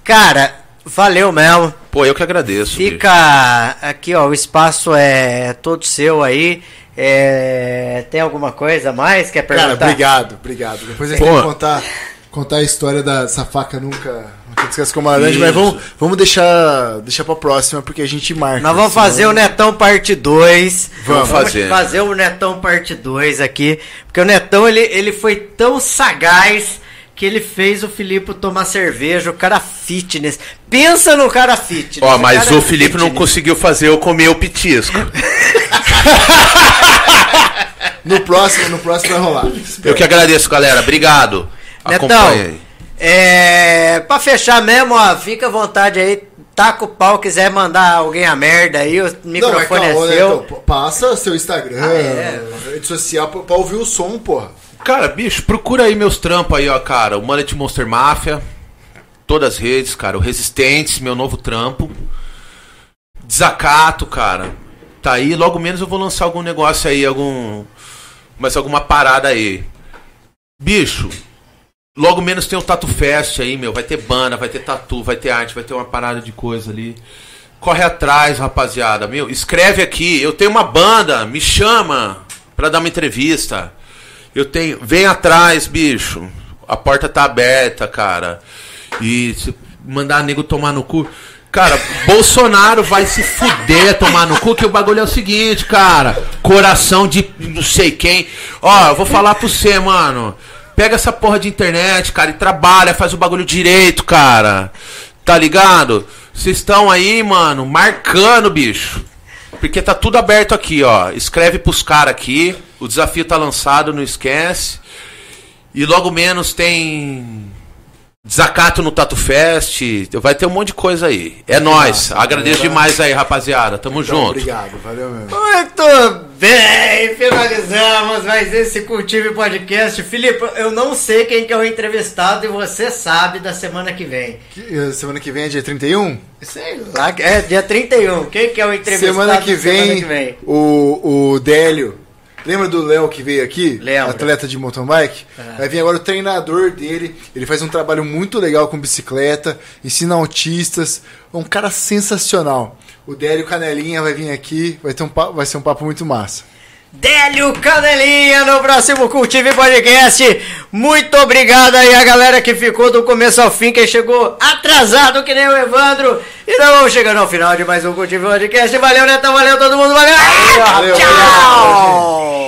Cara, valeu mesmo. Pô, eu que agradeço. bicho. Fica aqui, ó. O espaço é todo seu aí. É, tem alguma coisa a mais? Quer Cara, perguntar? obrigado, obrigado. Depois a gente que contar, contar a história dessa faca nunca, nunca descansa com laranja, Isso. mas vamos, vamos deixar, deixar pra próxima, porque a gente marca. Nós vamos senão- fazer o Netão parte 2. Vamos fazer. fazer o Netão parte 2 aqui. Porque o Netão, ele, ele foi tão sagaz que ele fez o Filipe tomar cerveja, o cara fitness. Pensa no cara fitness. Ó, mas cara o Felipe não fitness. conseguiu fazer eu comer o pitisco. No próximo, no próximo vai rolar. Eu que agradeço, galera. Obrigado. Netão, é, pra fechar mesmo, ó, fica à vontade aí. Taca o pau, quiser mandar alguém a merda aí, o Não, mas microfone calma, é né, seu. então, passa seu Instagram, Ah, é. rede social, pra, pra ouvir o som, porra. Cara, bicho, procura aí meus trampos aí, ó, cara. O Mullet Monster Mafia. Todas as redes, cara. O Resistentes, meu novo trampo. Desacato, cara. Tá aí, logo menos eu vou lançar algum negócio aí, algum. Mas alguma parada aí. Bicho, logo menos tem o Tatu Fest aí, meu. Vai ter banda, vai ter tatu, vai ter arte, vai ter uma parada de coisa ali. Corre atrás, rapaziada. Meu, escreve aqui. Eu tenho uma banda, me chama pra dar uma entrevista. Eu tenho. Vem atrás, bicho. A porta tá aberta, cara. E se mandar nego tomar no cu. Cara, Bolsonaro vai se fuder tomar no cu, que o bagulho é o seguinte, cara. Coração de não sei quem. Ó, eu vou falar pra você, mano. Pega essa porra de internet, cara, e trabalha, faz o bagulho direito, cara. Tá ligado? Vocês estão aí, mano, marcando, bicho. Porque tá tudo aberto aqui, ó. Escreve pros caras aqui. O desafio tá lançado, não esquece. E logo menos tem Desacato no Tatu Fest, vai ter um monte de coisa aí. É nóis. Agradeço demais aí, rapaziada. Tamo Então, junto. Obrigado, valeu mesmo. Muito bem, finalizamos mais esse Cultive Podcast. Filipe, eu não sei quem que é o entrevistado e você sabe da semana que vem. Que- eh, Semana que vem é dia 31? Sei lá, é dia 31. Quem que é o entrevistado Semana que da semana vem, que vem? O, o Délio. Lembra do Léo que veio aqui? Lembro. Atleta de mountain bike? É. Vai vir agora o treinador dele. Ele faz um trabalho muito legal com bicicleta, ensina autistas. É um cara sensacional. O Délio Canelinha vai vir aqui, vai, ter um, pa- vai ser um papo muito massa. Délio Canelinha no próximo Cultive Podcast. Muito obrigado aí a galera que ficou do começo ao fim, quem chegou atrasado que nem o Evandro. E não vamos chegando ao final de mais um Cultive Podcast. Valeu, Netão, valeu todo mundo, valeu! Valeu. Tchau!